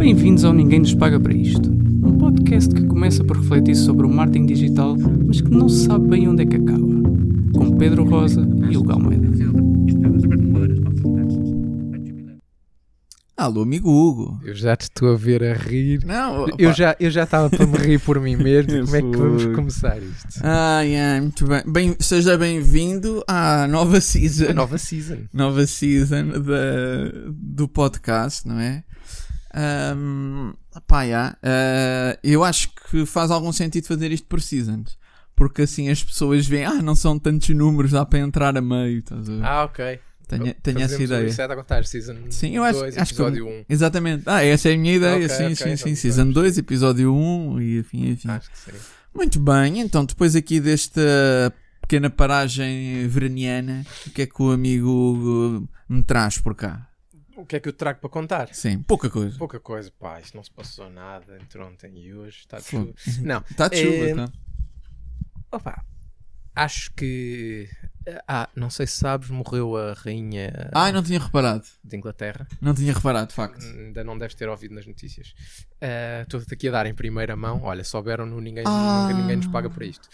Bem-vindos ao Ninguém Nos Paga para Isto. Um podcast que começa por refletir sobre o marketing digital, mas que não se sabe bem onde é que acaba. Com Pedro Rosa e Hugo Almeida. Alô, amigo Hugo. Eu já te estou a ver a rir. Não, Eu já eu já estava para me rir por mim mesmo. Como é que vamos começar isto? Ai, ai, muito bem. bem seja bem-vindo à nova season. A nova season. nova season da, do podcast, não é? Um, pá, já. Uh, eu acho que faz algum sentido fazer isto por seasons. Porque assim as pessoas veem, ah, não são tantos números, dá para entrar a meio. Estás a ver? Ah, ok. tenho tenho essa ideia. a contar season Sim, eu acho, 2, acho que. episódio 1. Exatamente. Ah, essa é a minha ideia. Ok, sim, ok, sim, então sim. Season 2, episódio 1 e enfim, enfim. Acho que sim. Muito bem, então depois aqui desta pequena paragem veraniana, o que é que o amigo Hugo me traz por cá? O que é que eu trago para contar? Sim, pouca coisa. Pouca coisa, pá. Isto não se passou nada entre ontem e hoje. Está de chuva. Não. Está de chuva, Eh, tá? Opa. Acho que. Ah, não sei se sabes, morreu a rainha Ai, não tinha reparado. de Inglaterra. Não tinha reparado, de facto. Ainda não deves ter ouvido nas notícias. Ah, Estou-te aqui a dar em primeira mão. Olha, souberam no ninguém, Ah. nunca ninguém nos paga por isto.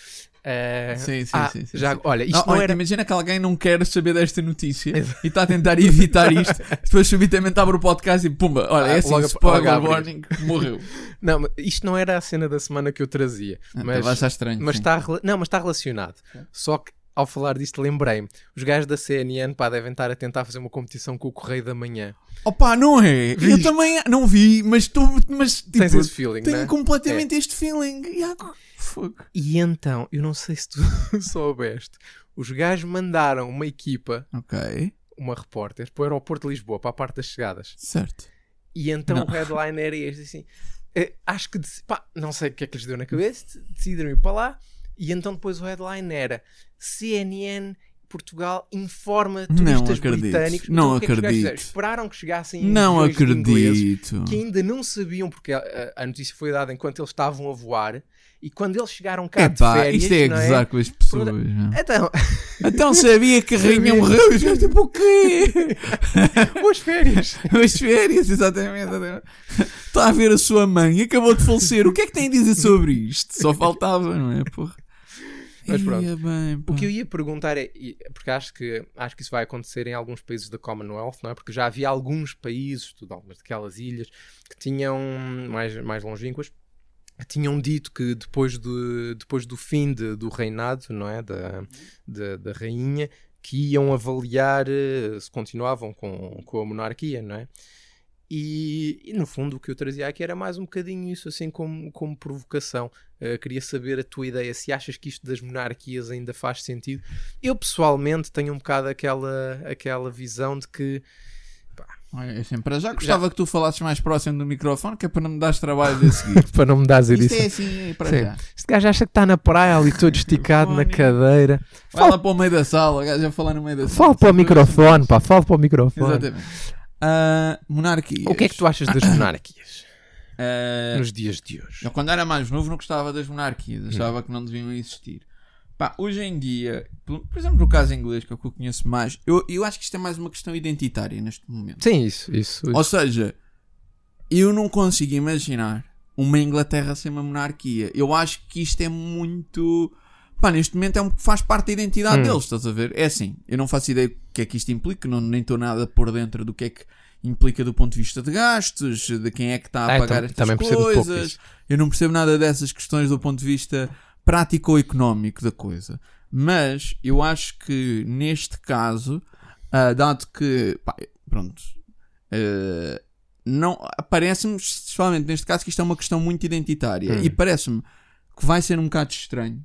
Ah, Sim, sim, ah, sim, sim, já, sim. Olha, isto Não, não, olha, era. Imagina que alguém não quer saber desta notícia e está a tentar evitar isto. Depois subitamente abre o podcast e pumba, olha, é Ah, assim, logo- spoiler logo warning, morreu. Não, isto não era a cena da semana que eu trazia. Ah, Mas, estranho. está não, mas está relacionado. Só que ao falar disto lembrei-me. Os gajos da CNN pá, devem estar a tentar fazer uma competição com o Correio da Manhã. Opa, não é? Eu Viste? também não vi, mas estou. Mas, tipo, Tens esse feeling, tenho não é? completamente este feeling. E então, eu não sei se tu soubeste, os gajos mandaram uma equipa, Ok, uma repórter, para o aeroporto de Lisboa, para a parte das chegadas. certo. E então Não. o headline era este assim. eh, acho que pá, não sei o que é que lhes deu na cabeça, decidiram ir para lá. E então depois o headline era CNN Portugal informa Não turistas acredito. britânicos. Não Então, o que é que acredito. Esperaram que chegassem Não acredito. que ainda não sabiam porque a, a- a notícia foi dada enquanto eles estavam a voar e quando eles chegaram cá É de férias, isto é não gozar com as pessoas. Não. Então, Então sabia que a rainha morreu e gajos tipo o quê? boas férias. As férias, exatamente. Está a ver a sua mãe, acabou de falecer. O que é que tem a dizer sobre isto? Só faltava, não é? Porra. Mas pronto. Ia bem. O que eu ia perguntar é, porque acho que, acho que isso vai acontecer em alguns países da Commonwealth, não é? Porque já havia alguns países, tudo, algumas daquelas ilhas, que tinham, mais, mais longínquas, que tinham dito que depois, de, depois do fim de- do reinado, não é? Da, da, da rainha, que iam avaliar eh, se continuavam com, com a monarquia, não é? E, e, no fundo o que eu trazia aqui era mais um bocadinho isso, assim como, como provocação. Uh, queria saber a tua ideia, se achas que isto das monarquias ainda faz sentido. Eu pessoalmente tenho um bocado aquela, aquela visão de que Olha, assim, para já gostava que tu falasses mais próximo do microfone, que é para não me dares trabalho de seguir. para não me dares Isto é assim, para Sim. já. Este gajo acha que está na praia ali todo esticado na cadeira. Vai lá para o meio da sala, o gajo a falar no meio da sala. Fala para o microfone, pá, fala para o microfone. Exatamente. Monarquias. O que é que tu achas das monarquias Ah, nos dias de hoje? Eu quando era mais novo não gostava das monarquias, achava que não deviam existir. Pá, hoje em dia, por por exemplo no caso inglês, que é o que eu conheço mais, eu, eu acho que isto é mais uma questão identitária neste momento. Sim, isso, isso. Ou seja, eu não consigo imaginar uma Inglaterra sem uma monarquia. Eu acho que isto é muito. Pá, neste momento é um, faz parte da identidade Hum. deles, estás a ver? É assim, eu não faço ideia do que é que isto implica, não, nem estou nada por dentro do que é que implica do ponto de vista de gastos, de quem é que está a Ah, pagar tam- estas coisas. Eu não percebo nada dessas questões do ponto de vista prático ou económico da coisa. Mas eu acho que neste caso, ah, dado que, pá, pronto, ah, não, parece-me, especialmente neste caso, que isto é uma questão muito identitária. Hum. E parece-me que vai ser um bocado estranho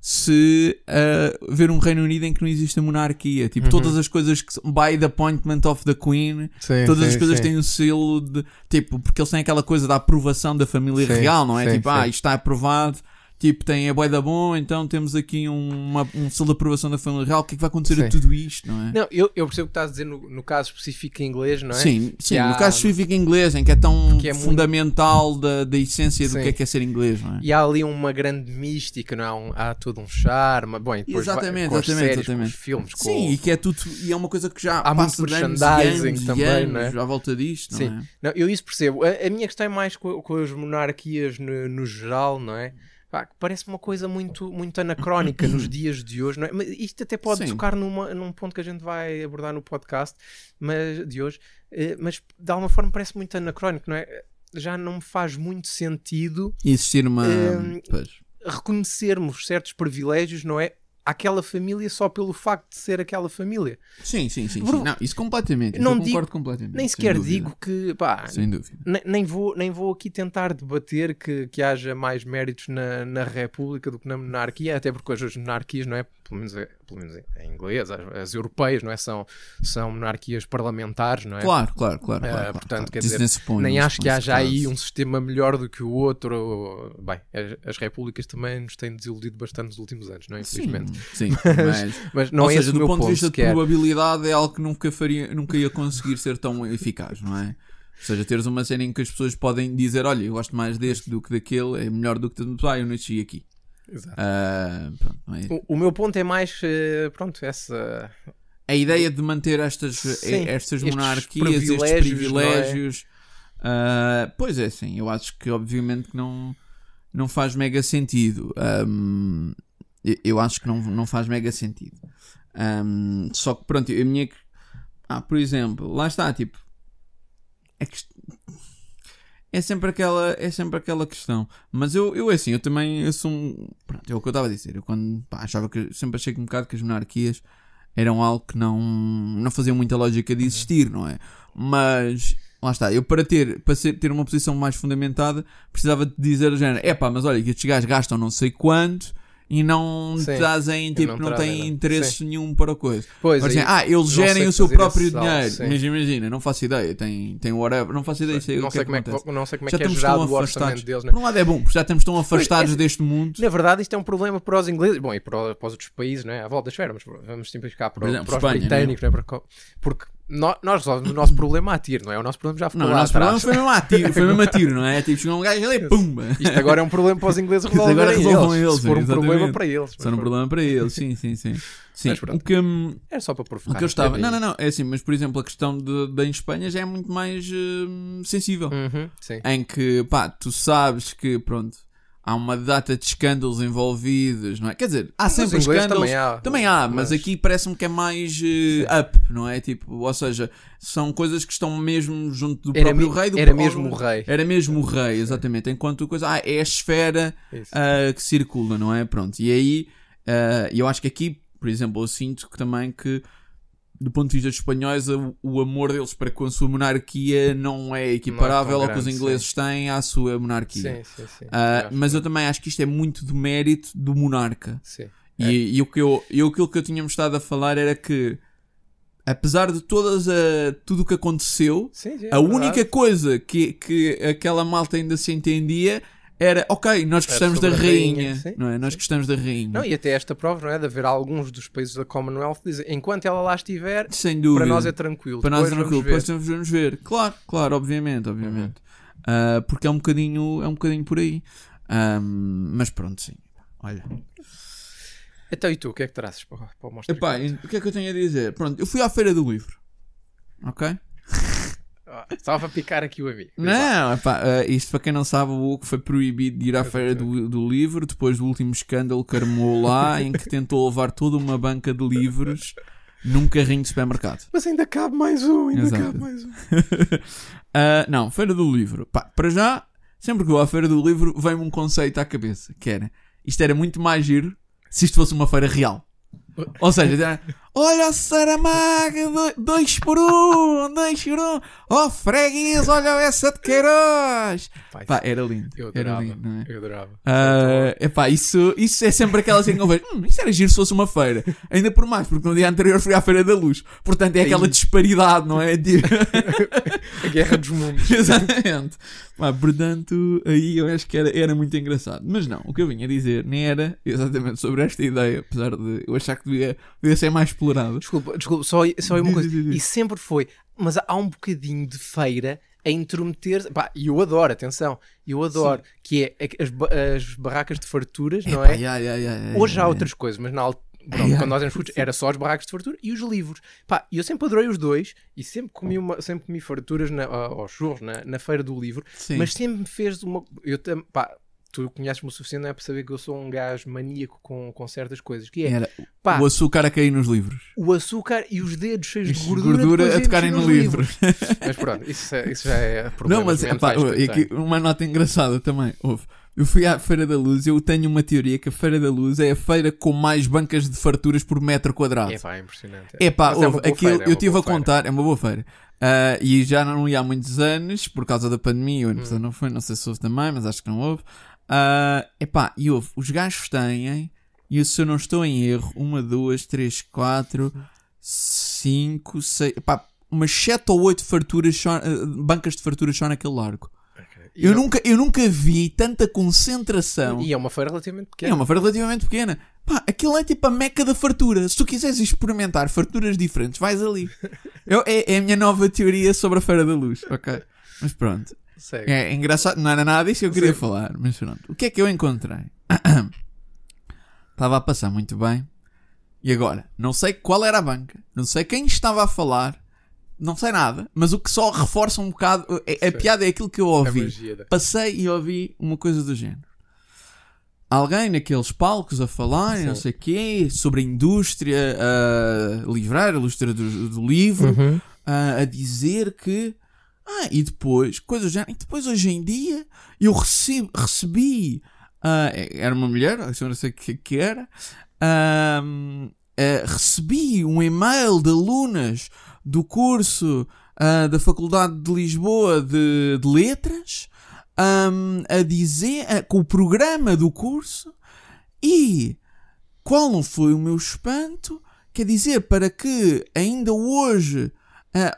se ah, ver um Reino Unido em que não existe a monarquia. Tipo, Uhum. todas as coisas que são by the appointment of the Queen Sim, Todas sim, as coisas sim. têm um selo de. Tipo, porque eles têm aquela coisa da aprovação da família real, não é? tipo, ah, isto está aprovado. Tipo, tem a boeda bom, então temos aqui um, uma, um selo de aprovação da família real, o que é que vai acontecer a Sim. tudo isto, não é? Não, eu, eu percebo o que estás a dizer no, no caso específico em inglês, não é? Sim, sim, há- no caso específico em inglês, em que é tão é muito- fundamental da, da essência do Sim. que é que é ser inglês, não é? E há ali uma grande mística, não é? Há, um- há todo um charme. Bom, e depois vai- Exatamente, com as exatamente, séries, exatamente. com os filmes, com Sim, e que é tudo, e é uma coisa que já Há muito passa de anos merchandising anos, também, anos não é? à volta disto, Sim. não é? Não, eu isso percebo. A, a minha questão é mais com, com as monarquias no, no geral, não é? Pá, parece uma coisa muito, muito anacrónica nos dias de hoje, não é? Mas isto até pode Sim. tocar numa, num ponto que a gente vai abordar no podcast mas, de hoje, eh, mas de alguma forma parece muito anacrónico, não é? Já não me faz muito sentido existir uma. Hum, pois. reconhecermos certos privilégios, não é? Àquela família só pelo facto de ser aquela família. Sim, sim, sim. sim. Bru- Não, isso completamente. Não eu digo- concordo completamente. Nem sequer dúvida. digo que, pá, Sem dúvida. Ne- nem vou, nem vou aqui tentar debater que, que haja mais méritos na, na República do que na monarquia, até porque hoje as monarquias, não é? Pelo menos, é- pelo menos em inglês, as, as europeias, não é? São, são monarquias parlamentares, não é? Claro, claro, claro. Eh, claro, claro, portanto, claro. quer dizer, põe Nem acho que haja aí um sistema melhor do que o outro. Bem, as, as repúblicas também nos têm desiludido bastante nos últimos anos, não é? Sim, Infelizmente. sim, mas. Mas não Ou é seja, do meu ponto de ponto vista de probabilidade é algo que nunca, faria, nunca ia conseguir ser tão eficaz, não é? Ou seja, teres uma cena em que as pessoas podem dizer: Olha, eu gosto mais deste do que daquele, é melhor do que. Ah, eu nasci aqui. Exato. Ah, pronto, é? O, o meu ponto é mais, eh, pronto, essa... a ideia de manter estas, Sim, estas estes monarquias, estes privilégios, privilégios. ah, pois é, sim, eu acho que obviamente que não, não faz mega sentido. Ahm, eu- acho que não, não faz mega sentido. Ahm, só que pronto, a minha. Ah, por exemplo, lá está, tipo. É, que, é sempre aquela é sempre aquela questão. Mas eu, eu assim eu também eu sou um pronto é o que eu estava a dizer. Eu quando pá, achava que sempre achei que um bocado que as monarquias eram algo que não, não fazia muita lógica de existir, não é? Mas lá está, eu para ter, para ser, ter uma posição mais fundamentada precisava de dizer o género, é pá, mas olha, que estes gajos gastam não sei quanto e não Sim, trazem, tipo, não não, têm interesse nenhum para a coisa. Pois, aí- seja, ah, eles gerem o seu próprio dinheiro. sim. Mas imagina, não faço ideia, tem, tem whatever, não faço ideia, sei não, que sei é que como é que, não sei como é Já que é gerado o orçamento deles, né? Por um lado é bom, porque já estamos tão afastados é- deste mundo. Na verdade, isto é um problema para os ingleses, bom, e para, para os outros países, não é? À volta da esfera, mas vamos simplificar para, exemplo, para os Espanha, britânicos, não é? Porque, nós resolvemos o nosso problema a tiro, não é? O nosso problema já ficou Não, o lá nosso problema atrás. foi mesmo a tiro, foi mesmo a tiro, não é? Tipo, chegou um gajo ali e pumba. Isto agora é um problema para os ingleses Isto agora resolverem resolvam eles, eles, se for um problema para eles. Só um problema para eles, sim, sim, sim. Sim, o que, hum, É só para o provocar. que eu estava. é Não, não, não, é assim, mas por exemplo, a questão de, da Espanha já é muito mais hum, sensível. Uhum, sim. Em que, pá, tu sabes que, pronto, há uma data de escândalos envolvidos, não é? Quer dizer, há sempre escândalos. também há. Também há, mas, Mas- aqui parece-me que é mais eh, up, não é? Tipo, ou seja, são coisas que estão mesmo junto do Era, próprio rei. Do era mesmo o rei. Era mesmo o rei, exatamente. Enquanto coisa, ah, é a esfera ah, que circula, não é? Pronto. E aí, ah, eu acho que aqui, por exemplo, eu sinto que também que, do ponto de vista dos espanhóis, o, o amor deles para com a sua monarquia não é equiparável tão ao que os grande, ingleses têm à sua monarquia. Sim, sim, sim. Ah, Eu mas eu também acho que isto é muito do mérito do monarca. Sim. E, e o que eu, e aquilo que eu tínhamos estado a falar era que, apesar de todas a, tudo o que aconteceu, Sim, sim, é a verdade. única coisa que, que aquela malta ainda se entendia era, ok, nós gostamos da rainha, rainha, sim, não é? Nós gostamos da rainha. Não, e até esta prova, não é? De haver alguns dos países da Commonwealth que dizem enquanto ela lá estiver, Sem dúvida. para nós é tranquilo. Para nós é Depois tranquilo, vamos depois ver. vamos ver. Claro, claro, obviamente, obviamente. Uhum. Ah, porque é um bocadinho, é um bocadinho por aí. Mas pronto, sim. Olha. Então, e tu, o que é que trazes para, para o mostrar? Epá, o que é que eu tenho a dizer? Pronto, eu fui à feira do livro. Ok? Estava a picar aqui o amigo. Não, epá, ah, isto para quem não sabe, o Hugo foi proibido de ir à feira do, do livro depois do último escândalo que armou lá, em que tentou levar toda uma banca de livros num carrinho de supermercado. Mas ainda cabe mais um, ainda Exato. cabe mais um. Ah, não, Feira do Livro. Pá, para já, sempre que vou à Feira do Livro, vem-me um conceito à cabeça, que era, isto era muito mais giro se isto fosse uma feira real. Ou seja, Olha o Saramaga, do- dois por um, dois por um. Oh, freguês, olha essa de Queiroz. Pá, Pá, era lindo. eu Era adorava. lindo, não é? Eu adorava. Ah, epá, isso, isso é sempre aquela assim que eu vejo. Hum, isso era giro se fosse uma feira. Ainda por mais, porque no dia anterior fui à Feira da Luz. Portanto, é aquela disparidade, não é? A Guerra dos Mundos. Exatamente. Pá, portanto, aí eu acho que era, era muito engraçado. Mas não, o que eu vinha dizer nem era exatamente sobre esta ideia, apesar de eu achar que devia, devia ser mais explorado. Desculpa, desculpa, só, só uma coisa. E sempre foi. Mas há um bocadinho de feira a intrometer. Pá, e eu adoro, atenção. Eu adoro. Que é as, as barracas de farturas, não é? ya, ya, ya, Hoje há outras coisas, mas na altura. Quando nós éramos putos, era só as barracas de fartura e os livros. Pá, e eu sempre adorei os dois e sempre comi, uma, sempre comi farturas na, aos churros na, na feira do livro, Sim. mas sempre me fez uma. Eu pá, tu conheces-me o suficiente não é para saber que eu sou um gajo maníaco com, com certas coisas. Que é, Era pá, o açúcar a cair nos livros. o açúcar e os dedos cheios de gordura, gordura a tocarem no livro. Mas pronto, isso, é- isso já é problema. Não, mas epá, e aqui, uma nota engraçada também. Houve. Eu fui à Feira da Luz eu tenho uma teoria que a Feira da Luz é a feira com mais bancas de farturas por metro quadrado. É pá, é impressionante. É pá, é houve, boa aquilo, feira, é eu estive a feira. contar, é uma boa feira. Ah, e já não ia há muitos anos, por causa da pandemia, Hum. não foi, não sei se houve também, mas acho que não houve. Ah, epá, e houve, os gajos têm, e se eu não estou em erro, uma, duas, três, quatro, cinco, seis, epá, umas sete ou oito farturas só, ah, bancas de farturas só naquele largo. Ok. E Eu não- nunca, eu nunca vi tanta concentração. E é uma feira relativamente É pequena. uma feira relativamente pequena. Pá, aquilo é tipo a meca da fartura. Se tu quiseres experimentar farturas diferentes, vais ali. Eu- é, é a minha nova teoria sobre a Feira da Luz, ok? Mas pronto. Segue. É, engraçado, não era nada disso que eu queria Sim. falar, mas pronto. O que é que eu encontrei? Estava a passar muito bem. E agora? Não sei qual era a banca, não sei quem estava a falar, não sei nada, mas o que só reforça um bocado. A, a Sim. piada é aquilo que eu A ouvi da- passei e ouvi uma coisa do género. Alguém naqueles palcos a falar, e não Sim. sei o quê, sobre a indústria uh, livreira, a indústria do, do livro, Uhum. ah, a dizer que. Ah, e depois, coisas já. E depois, hoje em dia, eu recebi. recebi ah, era uma mulher, eu não sei o que, que era. ah, ah, recebi um e-mail de alunas do curso da Faculdade de Lisboa de, de Letras ahm, a dizer com o programa do curso e qual não foi o meu espanto? Quer dizer, para que ainda hoje,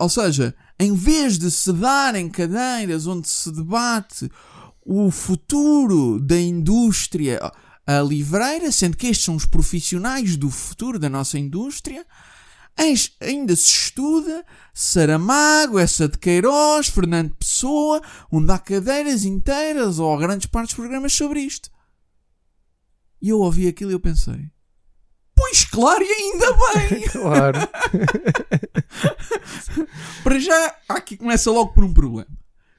ou seja, em vez de se darem cadeiras onde se debate o futuro da indústria livreira, sendo que estes são os profissionais do futuro da nossa indústria, ainda se estuda Saramago, essa de Queiroz, Fernando Pessoa, onde há cadeiras inteiras ou grandes partes de programas sobre isto. E eu ouvi aquilo e eu pensei: Pois claro, e ainda bem! Claro. Para já, aqui começa logo por um problema.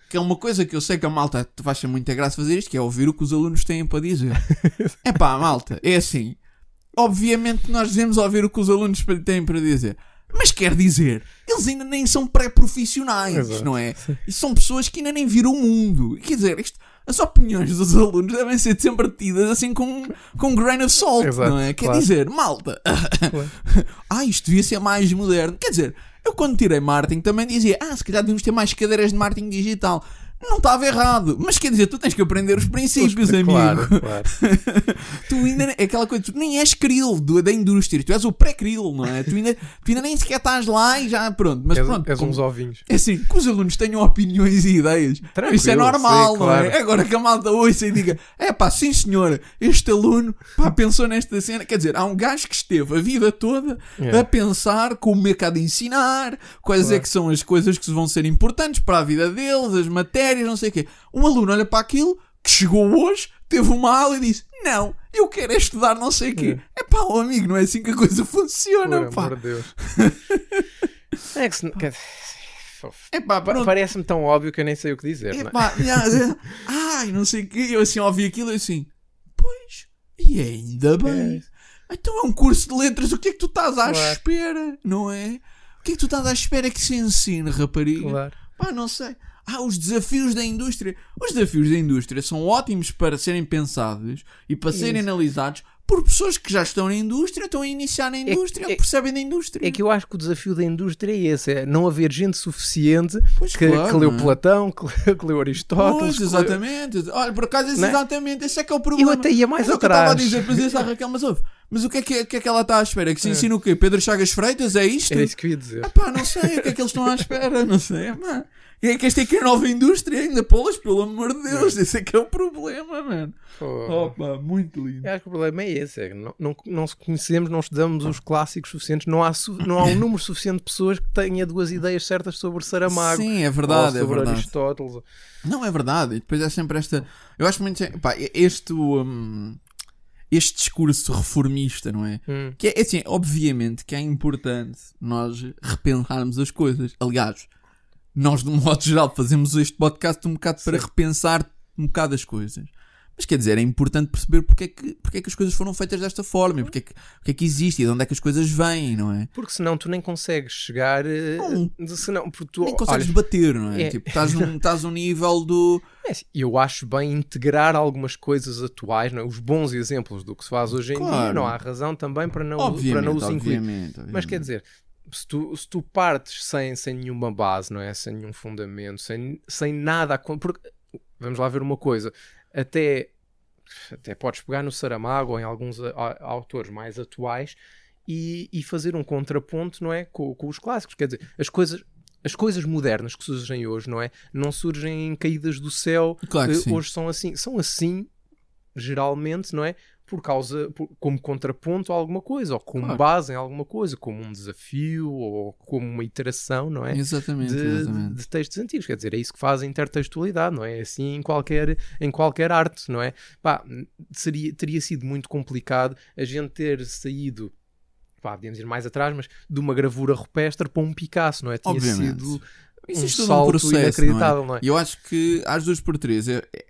Que é uma coisa que eu sei que a malta te vai achar muita graça fazer isto, que é ouvir o que os alunos têm para dizer. É pá, malta, é assim. Obviamente nós devemos ouvir o que os alunos têm para dizer. Mas quer dizer, eles ainda nem são pré-profissionais, não é? E são pessoas que ainda nem viram o mundo. Quer dizer, isto, as opiniões dos alunos devem ser sempre tidas assim com, com um grain of salt, Exato, não é? Quer claro. dizer, malta, ah, isto devia ser mais moderno. Quer dizer, eu quando tirei marketing também dizia, ah, se calhar devíamos ter mais cadeiras de marketing digital. Não estava errado, mas quer dizer, tu tens que aprender os princípios, amigo. Claro, claro. Tu ainda é aquela coisa, tu nem és krill do- da indústria, tu és o pré-krill, não é? Tu ainda, tu ainda nem sequer estás lá e já pronto. Mas és, pronto, és como- uns ovinhos. é assim, que os alunos tenham opiniões e ideias. Tranquilo, Isso é normal, sim, não é? claro. Agora que a malta ouça e diga: é pá, sim senhora, este aluno pá, pensou nesta cena. Quer dizer, há um gajo que esteve a vida toda Yeah. a pensar como é que há de ensinar, quais é Claro. que são as coisas que vão ser importantes para a vida deles, as matérias, não sei o quê. Um aluno olha para aquilo que chegou hoje, teve uma aula e disse: Não, eu quero é estudar não sei o quê. É pá, oh, amigo, não é assim que a coisa funciona, Por pá. amor de Deus. é que se... É. Parece-me tão óbvio que eu nem sei o que dizer. não é? Yeah, ai, não sei o quê. Eu assim ouvi aquilo e assim, pois, e ainda bem. Então é um curso de letras, o que é que tu estás à Claro. espera? Não é? O que é que tu estás à espera que se ensine, rapariga? Claro. Pá, não sei. Ah, os desafios da indústria. Os desafios da indústria são ótimos para serem pensados e para serem Isso. analisados por pessoas que já estão na indústria, estão a iniciar na indústria, é- percebem da indústria. É que eu acho que o desafio da indústria é esse: é não haver gente suficiente Pois que, claro, que leu é? Platão, que, que leu Aristóteles. Pois, que leu- exatamente. Olha, por acaso, esse é? exatamente, esse é que é o problema. Eu até ia mais Mas é que eu estava a atrás. dizer, mas ah, Raquel, mas ouve, mas o que é que, que é que ela está à espera? Que se ensina o quê? Pedro Chagas Freitas? É isto? Era isso que eu ia dizer. Pá, não sei, o que é que eles estão à espera? Não sei, pá. É que esta é que é a nova indústria ainda, polas, pelo amor de Deus, esse é que é o problema, mano. Pô. Opa, muito lindo. Eu acho que o problema é esse: é que não, não, não se conhecemos, não estudamos os clássicos suficientes, não há, não há um número suficiente de pessoas que tenha duas ideias certas sobre Saramago. Sim, é ou verdade, é sobre verdade. Aristóteles. Não, é verdade. E depois é sempre esta. Eu acho muito. Pá, este. hum, este discurso reformista, não é? Hum. Que é, é assim, obviamente que é importante nós repensarmos as coisas. Aliás, nós, de um modo geral, fazemos este podcast um bocado para Sim. repensar um bocado as coisas. Mas quer dizer, é importante perceber porque é que, porque é que as coisas foram feitas desta forma e porque é, que, porque é que existe e de onde é que as coisas vêm, não é? Porque senão tu nem consegues chegar. eh, Não. senão, porque tu, Nem consegues olha, debater, não é? é- Tipo, estás num, estás num nível do. É assim, eu acho bem integrar algumas coisas atuais, não é? os bons exemplos do que se faz hoje em dia, Claro. não há razão também para não, Obviamente, para não os incluir. obviamente, Mas quer obviamente. dizer, se tu, se tu partes sem, sem nenhuma base, não é? Sem nenhum fundamento, sem, sem nada. Porque, vamos lá ver uma coisa, até, até podes pegar no Saramago ou em alguns a- a- autores mais atuais e, e fazer um contraponto, não é? Com, com os clássicos. Quer dizer, as coisas. As coisas modernas que surgem hoje, não é? Não surgem em caídas do céu. Claro que eh, hoje são assim. São assim, geralmente, não é? Por causa, por- como contraponto a alguma coisa, ou como Claro. base em alguma coisa, como um desafio, ou como uma iteração, não é? Exatamente, De, exatamente. de textos antigos, quer dizer, é isso que faz a intertextualidade, não é? É Assim em qualquer, em qualquer arte, não é? Pá, seria, teria sido muito complicado a gente ter saído, pá, podíamos ir mais atrás, mas de uma gravura rupestre para um Picasso, não é? Tinha Obviamente. sido Isso um é salto processo, inacreditável, não é? E eu acho que às duas por três, é- é-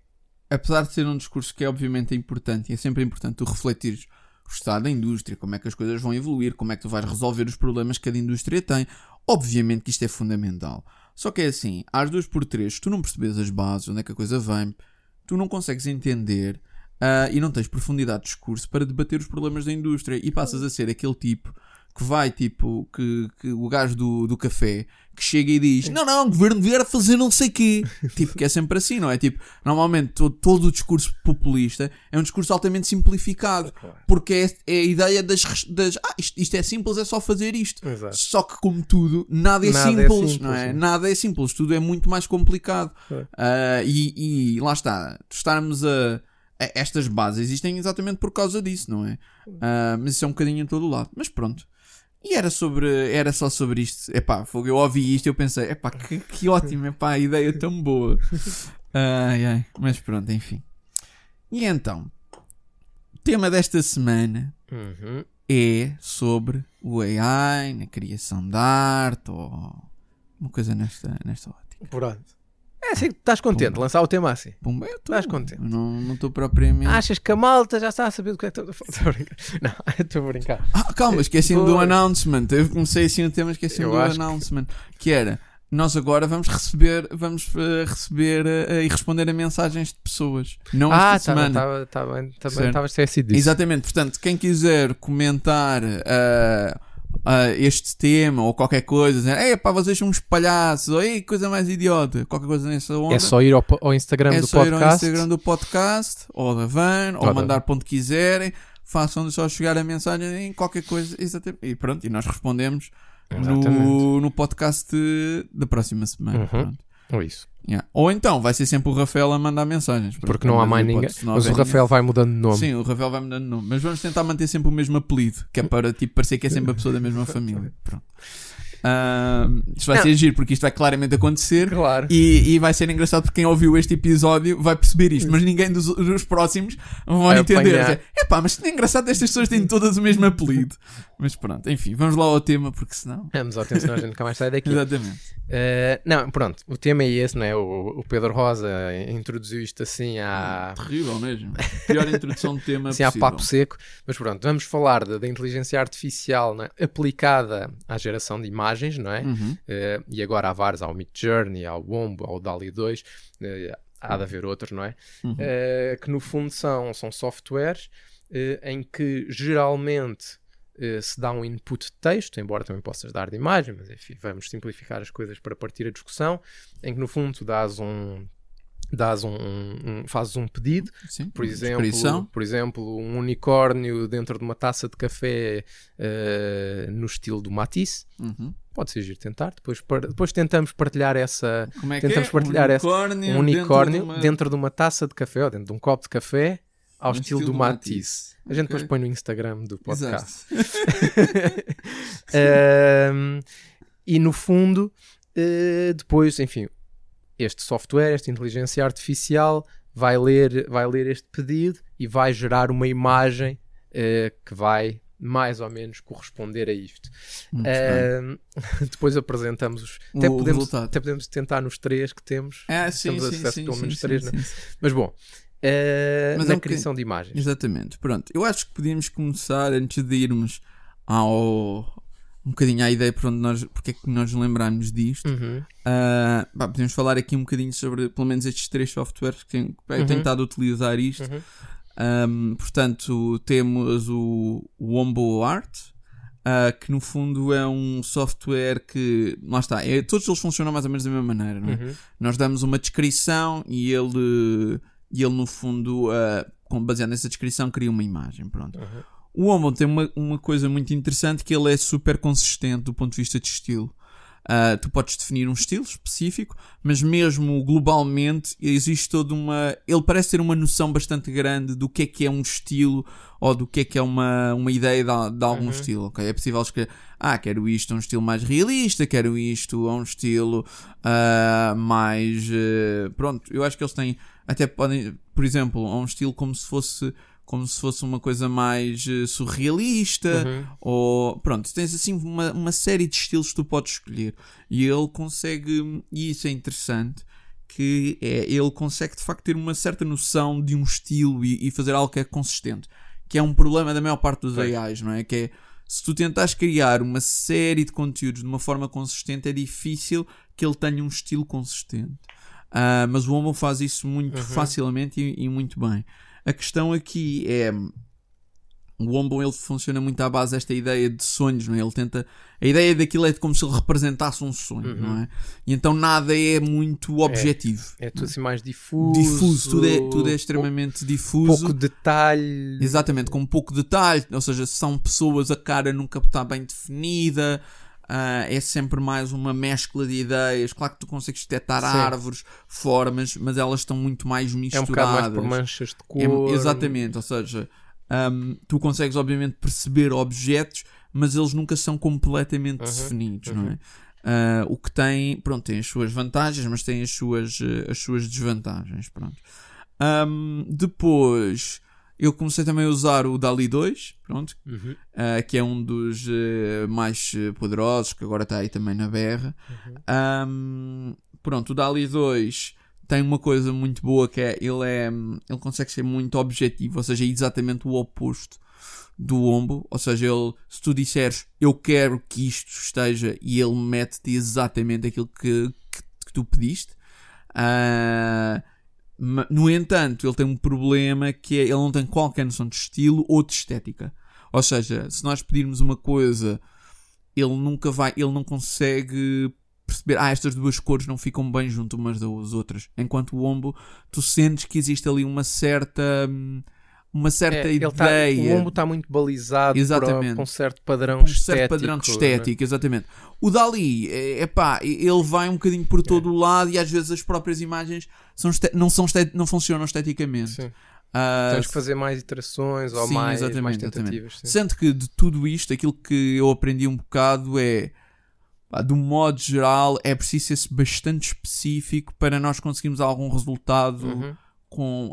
apesar de ser um discurso que é obviamente importante, e é sempre importante tu refletires o estado da indústria, como é que as coisas vão evoluir, como é que tu vais resolver os problemas que cada indústria tem. Obviamente que isto é fundamental. Só que é assim, às duas por três, tu não percebes as bases, onde é que a coisa vem, tu não consegues entender ah, e não tens profundidade de discurso para debater os problemas da indústria e passas a ser aquele tipo que vai, tipo, que, que o gajo do, do café que chega e diz: Não, não, o governo devia fazer não sei quê. tipo, que é sempre assim, não é? Tipo, normalmente todo, todo o discurso populista é um discurso altamente simplificado porque é, é a ideia das, das ah, isto, isto é simples, é só fazer isto. Exato. Só que, como tudo, nada é, Nada é simples, simples, não é? sim. Nada é simples, tudo é muito mais complicado. Ah, e, e lá está, estarmos a, a- Estas bases existem exatamente por causa disso, não é? Ah, mas isso é um bocadinho em todo o lado. Mas pronto. E era sobre. Era só sobre isto. Epá, eu ouvi isto e eu pensei, epá, que, que ótimo, epá, ideia tão boa. Ai, ai. Mas pronto, enfim. E então, o tema desta semana Uhum. é sobre o AI na criação de arte ou uma coisa nesta, nesta ótica. Pronto. É assim que estás contente, Pumba. lançar o tema assim. Pumba, eu Estás contente? Não não estou propriamente. Achas que a malta já está a saber do que é que estou a falar? Estou a brincar. Não, estou a brincar. Ah, calma, esqueci-me do announcement. Eu comecei assim o tema, esqueci-me do acho que- announcement. Que era, nós agora vamos receber, vamos eh, receber eh, e responder a mensagens de pessoas. Não Ah, esta estava semana. também estava esquecido disso. Exatamente, portanto, quem quiser comentar ah, ah, este tema ou qualquer coisa, dizer, ei pá, vocês são uns palhaços, ou ei, coisa mais idiota, qualquer coisa nessa onda. É só ir ao, ao Instagram É do só ir ao podcast. Instagram do podcast, ou da van, ou Ou da mandar para onde quiserem. Façam só chegar a mensagem em qualquer coisa. Exatamente. E pronto, e nós respondemos no, no podcast da próxima semana. Uhum. Pronto. Ou isso. Yeah. Ou então vai ser sempre o Rafael a mandar mensagens. Pronto, Porque não há mais ninguém. Mas o houver Rafael vai mudando de nome. Sim, o Rafael vai mudando de nome. Mas vamos tentar manter sempre o mesmo apelido, que é para tipo, parecer que é sempre a pessoa da mesma família. Pronto. Ah, isto vai Não. ser giro, porque isto vai claramente acontecer. Claro. E, e vai ser engraçado porque quem ouviu este episódio vai perceber isto, mas ninguém dos, dos próximos vão Vai entender. É pá, mas é engraçado, estas pessoas têm todas o mesmo apelido. Mas pronto, enfim, vamos lá ao tema, porque senão. Vamos ao tempo, senão a gente nunca mais sai daqui. Exatamente. Eh, não, pronto. O tema é esse, não é? O, o Pedro Rosa introduziu isto assim à, Terrível mesmo. Pior introdução de tema assim, há possível. papo seco. Mas pronto, vamos falar da, inteligência artificial é? aplicada à geração de imagens, não é? Uhum. Eh, e agora há vários, há o Mid Journey, há o Wombo, há o DALI 2, eh, há de haver outros, não é? Uhum. Que no fundo são, são softwares em que geralmente se dá um input de texto, embora também possas dar de imagem, mas enfim, vamos simplificar as coisas para partir a discussão, em que no fundo tu dás um dás um, um, fazes um pedido, Sim, por exemplo, por exemplo, um unicórnio dentro de uma taça de café eh, no estilo do Matisse, Uhum. pode ser giro tentar, depois, par- depois tentamos partilhar essa Como é Tentamos que é? partilhar essa- unicórnio um unicórnio dentro dentro de de, uma- uma... taça de café ou dentro de um copo de café ao no estilo, do Matisse. A gente depois põe no Instagram do podcast. Ahm, e no fundo, eh, depois, enfim, este software, esta inteligência artificial vai ler, vai ler este pedido e vai gerar uma imagem eh, que vai mais ou menos corresponder a isto. Ahm, depois apresentamos os. Até O podemos, resultado. até podemos tentar nos três que temos. É, sim, temos sim, acesso sim, pelo menos sim, três, né? sim. Mas bom, eh, Mas na é um criação de imagens. Exatamente, pronto. Eu acho que podíamos começar antes de irmos ao um bocadinho à ideia por onde nós, porque é que nós lembramos disto. Uhum. Ah, pá, podemos falar aqui um bocadinho sobre pelo menos estes três softwares que tenho, eu Uhum. a utilizar isto. Uhum. Um, portanto, temos o Wombo Art, uh, que no fundo é um software que, lá está, é- todos eles funcionam mais ou menos da mesma maneira. É? Uhum. Nós damos uma descrição e ele, e ele no fundo, uh, baseado nessa descrição, cria uma imagem. Pronto. Uhum. O Wombo tem uma, uma coisa muito interessante que ele é super consistente do ponto de vista de estilo. Uh, tu podes definir um estilo específico, mas mesmo globalmente existe toda uma. Ele parece ter uma noção bastante grande do que é que é um estilo ou do que é que é uma, uma ideia de, de algum Uhum. estilo. ok? É possível escolher, ah, quero isto a um estilo mais realista, quero isto a um estilo ah, mais. eh, pronto, eu acho que eles têm. Até podem, por exemplo, a um estilo como se fosse. Como se fosse uma coisa mais eh, surrealista, Uhum. ou pronto, tens assim uma, uma série de estilos que tu podes escolher e ele consegue, e isso é interessante, que é ele consegue de facto ter uma certa noção de um estilo e, e fazer algo que é consistente, que é um problema da maior parte dos. AIs, não é? Que é se tu tentares criar uma série de conteúdos de uma forma consistente, é difícil que ele tenha um estilo consistente. Ah, mas o Homo faz isso muito Uhum. facilmente e, e muito bem. A questão aqui é o Wombo ele funciona muito à base desta ideia de sonhos, não é? Ele tenta. A ideia daquilo é como se ele representasse um sonho, Uhum. não é? E então nada é muito objetivo. É tudo assim mais difuso. Difuso, tudo é, tudo é extremamente pou- difuso. Pouco detalhe. Exatamente, com pouco detalhe, ou seja, se são pessoas, a cara nunca está bem definida, ah, é sempre mais uma mescla de ideias. Claro que tu consegues detectar Sim. árvores, formas, mas elas estão muito mais É um misturadas. bocado mais por manchas de É- cor. exatamente, ou seja, hum, tu consegues obviamente perceber objetos, mas eles nunca são completamente Uhum, definidos, uhum. não é? Ah, o que tem, pronto, tem as suas vantagens, mas tem as suas, eh, as suas desvantagens, pronto. Hum, depois, eu comecei também a usar o DALI 2, pronto, Uhum. ah, que é um dos eh, mais eh, poderosos, que agora está aí também na berra. Uhum. Um, pronto, o DALI 2 tem uma coisa muito boa que é ele, é ele consegue ser muito objetivo, ou seja, é exatamente o oposto do Ombo, ou seja, ele, se tu disseres eu quero que isto esteja e ele mete-te exatamente aquilo que, que, que tu pediste. Ma- no entanto, ele tem um problema que é ele não tem qualquer noção de estilo ou de estética. Ou seja, se nós pedirmos uma coisa, ele nunca vai, ele não consegue perceber, ah, estas duas cores não ficam bem junto umas das outras. Enquanto o Ombo, tu sentes que existe ali uma certa hum, uma certa É, tá- ideia. o ombro está muito balizado Exatamente. para, um certo padrão um estético. certo padrão de né? estética, exatamente. O Dali, é, é pá, ele vai um bocadinho por todo o lado e às vezes as próprias imagens são não, são não funcionam esteticamente. Sim. Ah, Tens que fazer mais iterações ou sim, mais, exatamente, mais exatamente. tentativas. sim. Sendo que de tudo isto, aquilo que eu aprendi um bocado é, de um modo geral, é preciso ser bastante específico para nós conseguirmos algum resultado Uhum. com,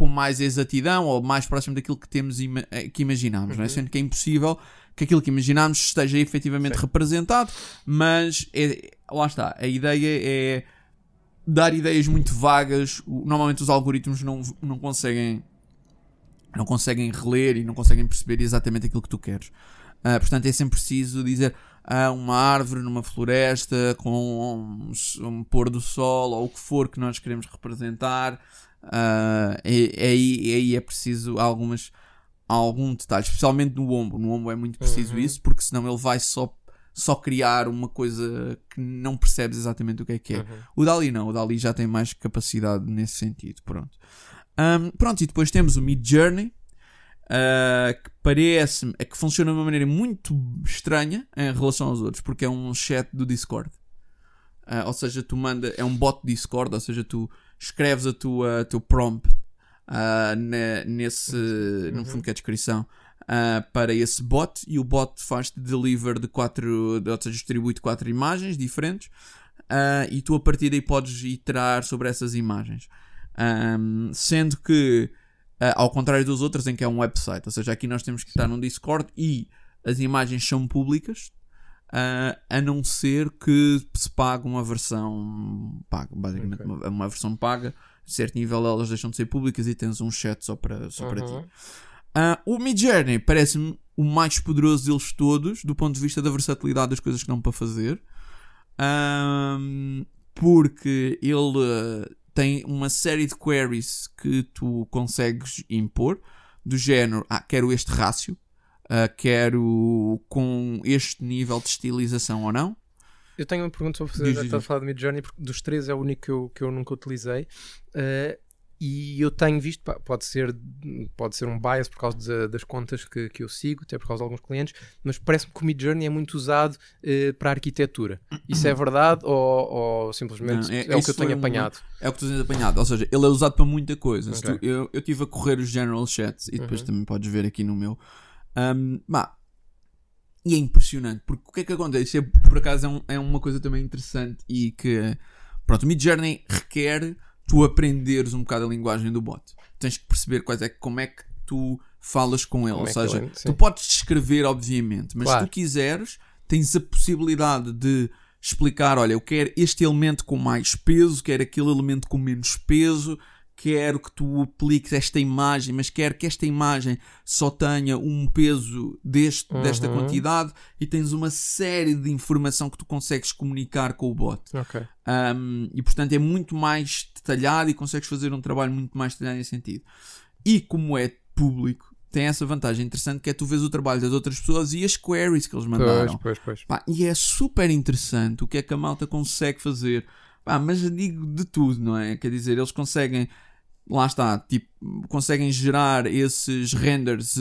com mais exatidão ou mais próximo daquilo que temos ima- eh, que imaginamos, não é? Uhum. Sendo que é impossível que aquilo que imaginamos esteja efetivamente Sim. representado, mas é- lá está, a ideia é dar ideias muito vagas. Normalmente os algoritmos não, não conseguem não conseguem reler e não conseguem perceber exatamente aquilo que tu queres. Ah, portanto, é sempre preciso dizer ah, uma árvore numa floresta com um, um pôr do sol ou o que for que nós queremos representar. Ah, e, e aí, é preciso algumas, algum detalhe, especialmente no ombro. No ombro é muito preciso Uhum. isso, porque senão ele vai só, só criar uma coisa que não percebes exatamente o que é que é. Uhum. O Dali não, o Dali já tem mais capacidade nesse sentido. Pronto. Ahm, pronto, e depois temos o Mid Journey, ah, que parece-me é que funciona de uma maneira muito estranha em relação aos outros, porque é um chat do Discord. Ah, ou seja, tu manda, é um bot Discord, ou seja, tu escreves a tua teu prompt ne- nesse, no fundo que é a descrição, ah, para esse bot e o bot faz-te deliver de quatro, ou seja, distribui-te quatro imagens diferentes ah, e tu a partir daí podes iterar sobre essas imagens. Ahm, sendo que, ao contrário dos outros, em que é um website, ou seja, aqui nós temos que estar num Discord e as imagens são públicas, ah, a não ser que se pague uma versão paga, basicamente Ok. uma, uma versão paga. A certo nível elas deixam de ser públicas e tens um chat só para, só para ti. Uhum. Ah, o Midjourney parece-me o mais poderoso deles todos, do ponto de vista da versatilidade das coisas que dão para fazer, porque ele ah, tem uma série de queries que tu consegues impor, do género, ah, quero este rácio, ah, quero com este nível de estilização ou não. Eu tenho uma pergunta para fazer, Diz, a falar de Midjourney, porque dos três é o único que eu, que eu nunca utilizei. Eh, e eu tenho visto, pode ser, pode ser um bias por causa da- das contas que, que eu sigo, até por causa de alguns clientes, mas parece-me que o Midjourney é muito usado eh, para a arquitetura. Isso é verdade ou, ou simplesmente Não, é- é, o que eu tenho uma- apanhado? É o que tu tens apanhado. Ou seja, ele é usado para muita coisa. Se Ok. tu- eu, eu tive a correr os general chats e depois Uhum. também podes ver aqui no meu. Um, bah, e é impressionante, porque o que é que acontece? É, por acaso é, um- é uma coisa também interessante e que, pronto, o Midjourney requer tu aprenderes um bocado a linguagem do bot. Tens que perceber quais é, como é que tu falas com ele. Como Ou é seja, tu podes descrever, obviamente, mas Claro. se tu quiseres, tens a possibilidade de explicar: olha, eu quero este elemento com mais peso, quero aquele elemento com menos peso, quero que tu apliques esta imagem, mas quero que esta imagem só tenha um peso deste, desta Uhum. quantidade e tens uma série de informação que tu consegues comunicar com o bot. Ok. Um, e portanto é muito mais detalhado e consegues fazer um trabalho muito mais detalhado nesse sentido. E como é público, tem essa vantagem interessante que é tu vês o trabalho das outras pessoas e as queries que eles mandaram. Pois, pois, pois. Pá, e é super interessante o que é que a malta consegue fazer. Pá, mas digo de tudo, não é? Quer dizer, eles conseguem. Lá está, tipo, conseguem gerar esses renders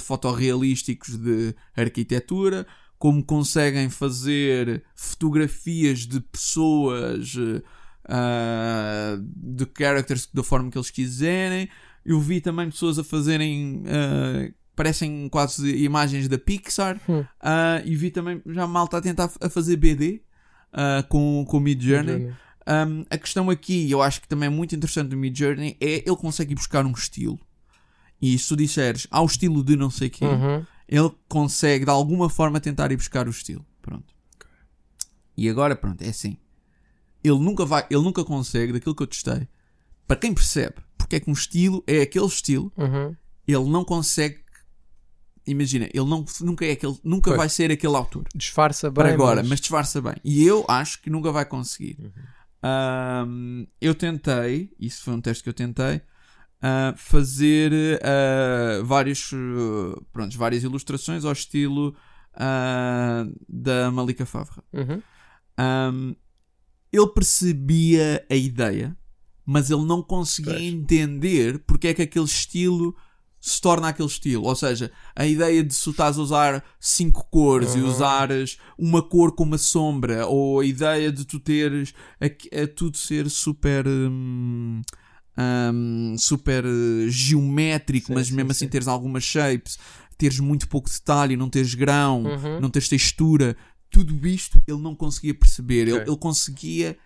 fotorrealísticos de arquitetura, como conseguem fazer fotografias de pessoas, ah, de characters da forma que eles quiserem. Eu vi também pessoas a fazerem. ah, parecem quase imagens da Pixar. Hum. Ah, e vi também já malta a tentar a fazer BD com, com o Mid Journey. Um, a questão aqui, eu acho que também é muito interessante do Mid Journey, é ele consegue ir buscar um estilo. E se tu disseres ao estilo de não sei quem, Uhum. ele consegue de alguma forma tentar ir buscar o estilo. Pronto. E agora, pronto, é assim. Ele nunca vai, ele nunca consegue, daquilo que eu testei, para quem percebe porque é que um estilo é aquele estilo, Uhum. ele não consegue. Imagina, ele não, nunca, é aquele, nunca Pois. vai ser aquele autor Disfarça bem. para agora, mas disfarça bem. E eu acho que nunca vai conseguir. Uhum. Ahm, eu tentei, isso foi um teste que eu tentei, ah, fazer ah, vários, ah, pronto, várias ilustrações ao estilo ah, da Malika Favre. Uhum. Ahm, ele percebia a ideia, mas ele não conseguia Pois. entender porque é que aquele estilo se torna aquele estilo. Ou seja, a ideia de se tu estás a usar cinco cores e Uhum. usares uma cor com uma sombra, ou a ideia de tu teres a, a tudo ser super. hum, hum, super eh, geométrico, Sim, mas sim, mesmo sim. assim teres algumas shapes, teres muito pouco detalhe, não teres grão, Uhum. não teres textura, tudo isto ele não conseguia perceber. Ele, Ok. ele conseguia.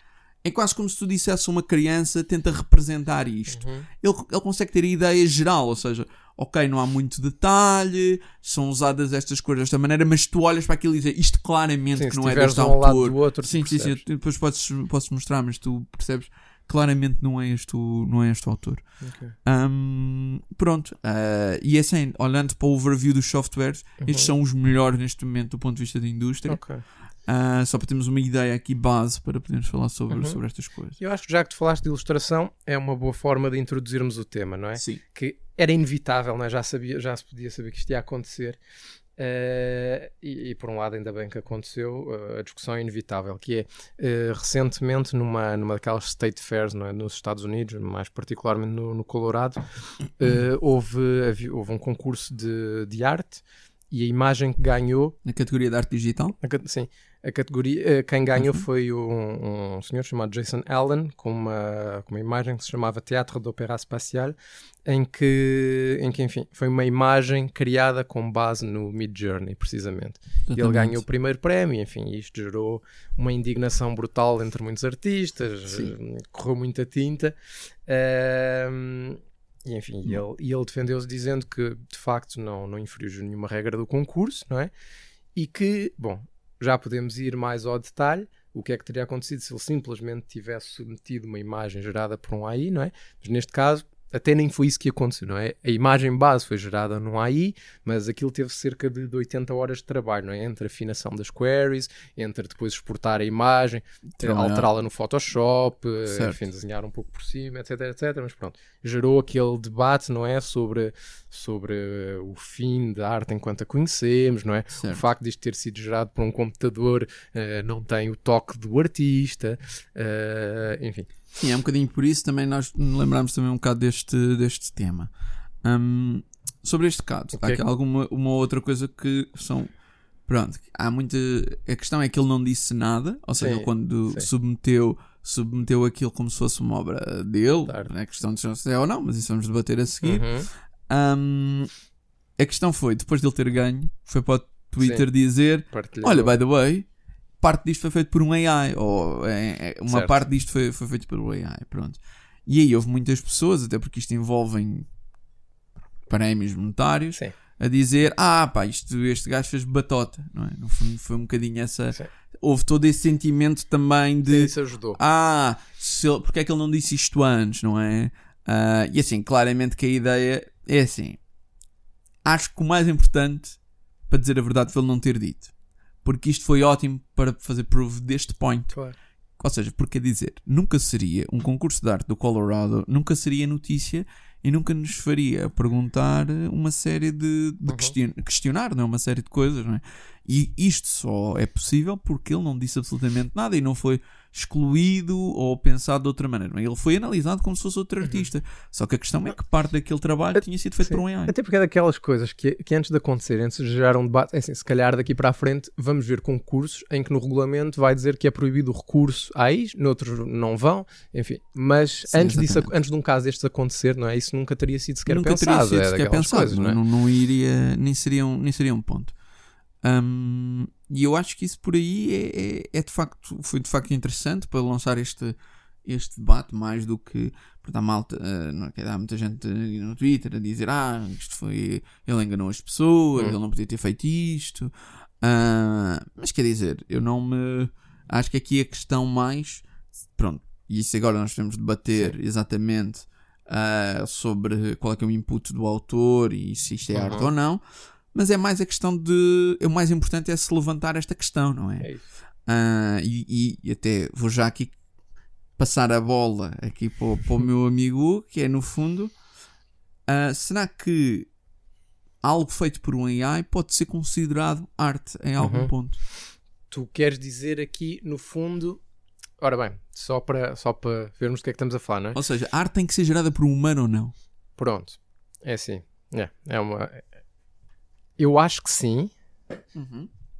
É quase como se tu dissesse uma criança tenta representar isto. Uhum. Ele, ele consegue ter a ideia geral, ou seja, ok, não há muito detalhe, são usadas estas cores desta maneira, mas tu olhas para aquilo e dizes isto claramente Sim, que não é deste um autor. do outro, sim, sim, sim, depois podes, podes mostrar, mas tu percebes claramente não é este, não é este autor. Ok. Hum, pronto, ah, e assim, olhando para o overview dos softwares, Uhum. estes são os melhores neste momento do ponto de vista da indústria. Ok. Ah, só para termos uma ideia aqui base para podermos falar sobre, Uhum. sobre estas coisas. Eu acho que já que tu falaste de ilustração, é uma boa forma de introduzirmos o tema, não é? Sim. Que era inevitável, não é? já, sabia, já se podia saber que isto ia acontecer. Eh, e, e por um lado, ainda bem que aconteceu, eh, a discussão é inevitável, que é recentemente numa, numa daquelas state fairs não é? nos Estados Unidos, mais particularmente no, no Colorado, houve, havi- houve um concurso de, de arte e a imagem que ganhou Na categoria de arte digital. a, ca- sim, a categoria, eh, quem ganhou Uhum. foi um, um senhor chamado Jason Allen, com uma, com uma imagem que se chamava Teatro d'Opéra Spatial, em que, em que, enfim, foi uma imagem criada com base no Mid Journey, precisamente. E ele Exatamente. ganhou o primeiro prémio, enfim, e isto gerou uma indignação brutal entre muitos artistas, Sim. correu muita tinta. ehm, e enfim, e ele, e ele defendeu-se dizendo que de facto não, não infringiu nenhuma regra do concurso, não é? E que, bom, já podemos ir mais ao detalhe. O que é que teria acontecido se ele simplesmente tivesse submetido uma imagem gerada por um AI, não é? Mas neste caso, até nem foi isso que aconteceu, não é? A imagem base foi gerada num AI, mas aquilo teve cerca de 80 horas de trabalho, não é? Entre a afinação das queries, entre depois exportar a imagem, alterá-la no Photoshop, eh, Certo. enfim, desenhar um pouco por cima, etc, etc. Mas pronto, gerou aquele debate, não é? Sobre, sobre o fim da arte enquanto a conhecemos, não é? O Certo. facto disto ter sido gerado por um computador eh, não tem o toque do artista, eh, enfim. Sim, é um bocadinho por isso também nós lembramos também um bocado deste, deste tema. Hum, sobre este caso, há Ok. aqui alguma uma outra coisa que são. Pronto, há muita. A questão é que ele não disse nada, ou seja, Sim, ele quando sim. submeteu, submeteu aquilo como se fosse uma obra dele, Claro. é questão de se é ou não, mas isso vamos debater a seguir. Uhum. Hum, a questão foi, depois dele ter ganho, foi para o Twitter dizer: Partilhou. Olha, by the way, parte disto foi feito por um AI, ou é, é, uma Certo. parte disto foi, foi feito um AI, pronto. E aí houve muitas pessoas, até porque isto envolve prémios monetários, Sim. a dizer: Ah, pá, isto, este gajo fez batota, não é? No fundo, foi um bocadinho essa. Sim. Houve todo esse sentimento também de: Isso ajudou. Ah, se ele, porque é que ele não disse isto antes, não é? Ah, e assim, claramente que a ideia é assim. Acho que o mais importante, para dizer a verdade, foi ele não ter dito. Porque isto foi ótimo para fazer prove deste point. Claro. Ou seja, porque quer dizer, nunca seria um concurso de arte do Colorado, nunca seria notícia e nunca nos faria perguntar uma série de, de Uhum. question- questionar, não é? Uma série de coisas, não é? E isto só é possível porque ele não disse absolutamente nada e não foi excluído ou pensado de outra maneira. é? Ele foi analisado como se fosse outro artista. Só que a questão é que parte daquele trabalho tinha sido feito Sim. por um AI. Até porque é daquelas coisas que, que antes de acontecer, antes de gerar um debate, é assim, se calhar daqui para a frente vamos ver concursos em que no regulamento vai dizer que é proibido o recurso a AIs, noutros não vão, enfim. Mas Sim, antes, disso, antes de um caso destes acontecer, não é? Isso nunca teria sido sequer nunca pensado. teria sido é sequer pensado, coisas, não é? não, não iria, nem seria um, nem seria um ponto. Hum, e eu acho que isso por aí é, é, é de facto, foi de facto interessante para lançar este, este debate, mais do que porque há, malta, dizer, há muita gente no Twitter a dizer ah, isto foi, ele enganou as pessoas, Hum. ele não podia ter feito isto. Ah, mas quer dizer, eu não me acho que aqui a questão mais pronto, e isso agora nós temos de debater exatamente ah, sobre qual é que é o input do autor e se isto é Uhum. arte ou não, mas é mais a questão de. O mais importante é se levantar esta questão, não é? É isso. Ah, e, e- até vou já aqui passar a bola aqui para, o- para o meu amigo que é no fundo. ah, será que algo feito por um AI pode ser considerado arte em algum Uhum. ponto? Tu queres dizer aqui, no fundo. Ora bem, só para, só para vermos do que é que estamos a falar, não é? Ou seja, a arte tem que ser gerada por um humano ou não? Pronto. É assim. É, é uma. Eu acho que sim,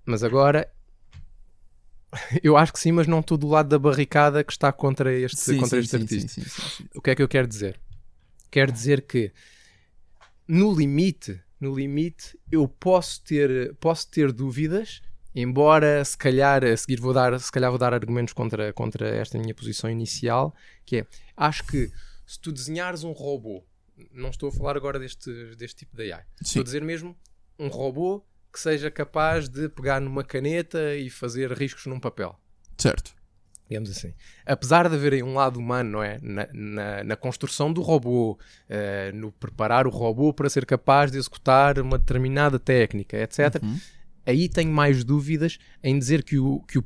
mas agora. Eu acho que sim, mas não estou do lado da barricada que está contra este, Sim, contra sim, este sim, artista. O que é que eu quero dizer? Quero dizer que no limite, no limite, eu posso ter, posso ter dúvidas, embora se calhar a seguir vou dar, se calhar vou dar argumentos contra, contra esta minha posição inicial, que é, acho que se tu desenhares um robô, não estou a falar agora deste, deste tipo de AI, estou a dizer mesmo um robô que seja capaz de pegar numa caneta e fazer riscos num papel Certo. digamos assim. Apesar de haver aí um lado humano, não é? Na, na, na construção do robô, eh, no preparar o robô para ser capaz de executar uma determinada técnica, etc. Uhum. aí tenho mais dúvidas em dizer que o, que o,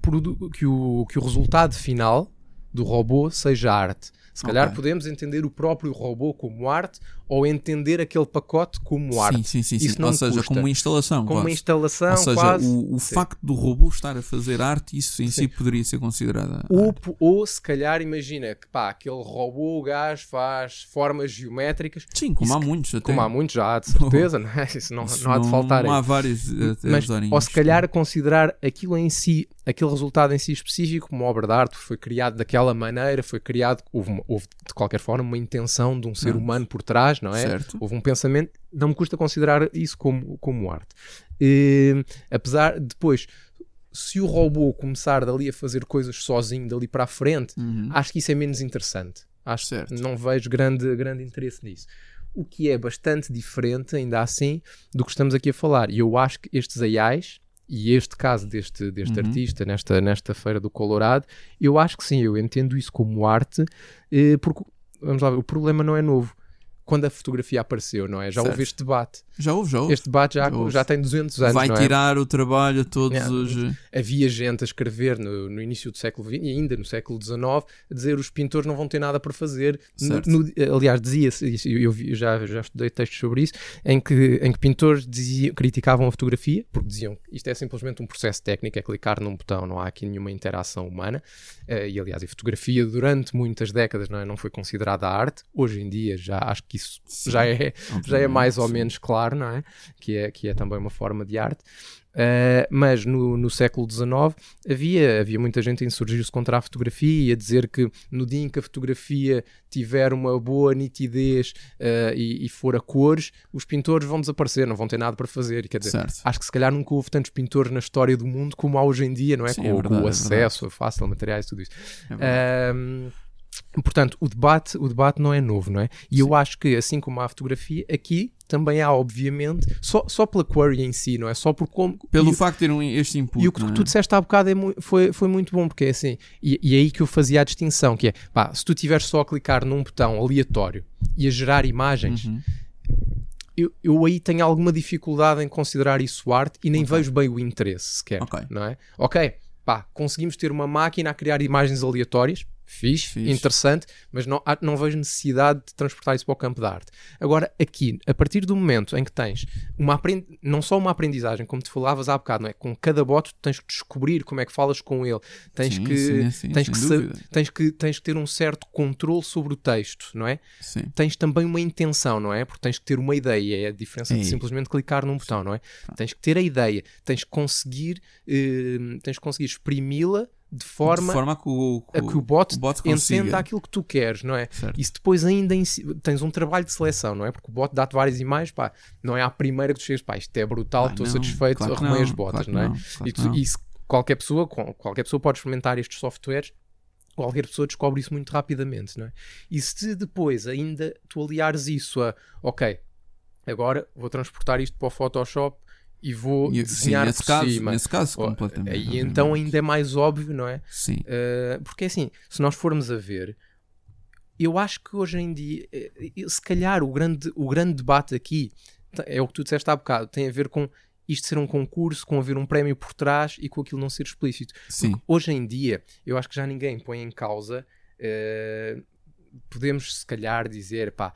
que o, que o resultado final do robô seja arte. Se calhar Ok. podemos entender o próprio robô como arte ou entender aquele pacote como arte. Sim, sim, sim. sim. Não Ou seja, custa. como uma instalação. Como uma quase. instalação, Ou seja, quase. o, o Sim. facto do robô estar a fazer arte, isso em si poderia ser considerada. Ou, ou se calhar imagina que pá, aquele robô, o gajo faz formas geométricas, Sim, como isso há muitos até. como há muitos já há de certeza, não é? Isso não, Isso não há de faltar Não há vários a Mas, usarem ou se calhar considerar aquilo em si, aquele resultado em si específico como obra de arte, foi criado daquela maneira, foi criado, houve, uma- houve, de qualquer forma uma intenção de um ser Certo. humano por trás, não é? Certo. Houve um pensamento, não me custa considerar isso como, como arte. Eh, apesar, depois, se o robô começar dali a fazer coisas sozinho, dali para a frente, Uhum. acho que isso é menos interessante. Acho Certo. que não vejo grande, grande interesse nisso. O que é bastante diferente, ainda assim, do que estamos aqui a falar. E eu acho que estes AIs, e este caso deste, deste Uhum. artista, nesta, nesta feira do Colorado, eu acho que sim, eu entendo isso como arte, eh, porque, vamos lá o problema não é novo. Quando a fotografia apareceu, não é? Já houve este debate. Já houve, já houve. Este debate já, Já já tem 200 anos, Vai não é? tirar o trabalho a todos Yeah. os. havia gente a escrever no, no início do século XX e ainda no século XIX a dizer os pintores não vão ter nada para fazer. No- no- aliás, dizia-se, eu, eu já, já estudei textos sobre isso, em que, em que pintores diziam, criticavam a fotografia, porque diziam isto é simplesmente um processo técnico, é clicar num botão, não há aqui nenhuma interação humana. Eh, e aliás, a fotografia durante muitas décadas não, é, não foi considerada arte. Hoje em dia já acho que isso Sim, já é, já é mais ou menos claro, não é? Que é, que é também uma forma de arte. Uh, mas no, no século XIX havia, havia muita gente a insurgir-se contra a fotografia e a dizer que no dia em que a fotografia tiver uma boa nitidez uh, e, e for a cores, os pintores vão desaparecer, não vão ter nada para fazer. E, quer dizer, Certo. acho que se calhar nunca houve tantos pintores na história do mundo como há hoje em dia, não é? Sim, com, é verdade, o é acesso a fácil a materiais e tudo isso. É portanto, o debate, o debate não é novo, não é? E eu acho que, assim como há a fotografia, aqui também há, obviamente, só, só pela query em si, não é? Só por como. Pelo e, facto de ter um, este input. e o que é? tu disseste há bocado é foi, foi muito bom, porque é assim, e, e é aí que eu fazia a distinção, que é, pá, se tu tiveres só a clicar num botão aleatório e a gerar imagens, Uhum. eu, eu aí tenho alguma dificuldade em considerar isso arte e nem Ok. vejo bem o interesse sequer, Ok. não é? Ok, pá, conseguimos ter uma máquina a criar imagens aleatórias, fixe, Fixe. interessante, mas não, não vejo necessidade de transportar isso para o campo da arte. Agora, aqui, a partir do momento em que tens uma aprend... não só uma aprendizagem, como te falavas há bocado, não é? Com cada bot tu tens que descobrir como é que falas com ele, tens Sim, que sim, sim, tens que, sa- tens que tens que ter um certo controle sobre o texto, não é? Sim. tens também uma intenção, não é? Porque tens que ter uma ideia, é a diferença É de simplesmente clicar num botão, não é? Tens que ter a ideia, tens que conseguir, eh, tens que conseguir exprimi-la de forma, de forma a que o, a que o bot, consiga. entenda aquilo que tu queres, não é? Certo. E se depois ainda tens um trabalho de seleção, não é? Porque o bot dá-te várias imagens, pá, não é à primeira que tu chegas, pá, isto é brutal, Ah, estou não, satisfeito, claro que arrumei não, as botas, claro que não é? não, e, que tu- e se qualquer pessoa, qualquer pessoa pode experimentar estes softwares, qualquer pessoa descobre isso muito rapidamente, não é? E se depois ainda tu aliares isso a, ok, agora vou transportar isto para o Photoshop e vou E- sim, desenhar nesse por caso, cima. nesse caso Oh, completamente. Obviamente. então ainda é mais óbvio, não é? Sim. Uh, porque assim, se nós formos a ver, eu acho que hoje em dia, eh, eh, se calhar o grande, o grande debate aqui é o que tu disseste há bocado, tem a ver com isto ser um concurso, com haver um prémio por trás e com aquilo não ser explícito. Sim. Hoje em dia, eu acho que já ninguém põe em causa. eh, podemos, se calhar, dizer, pá,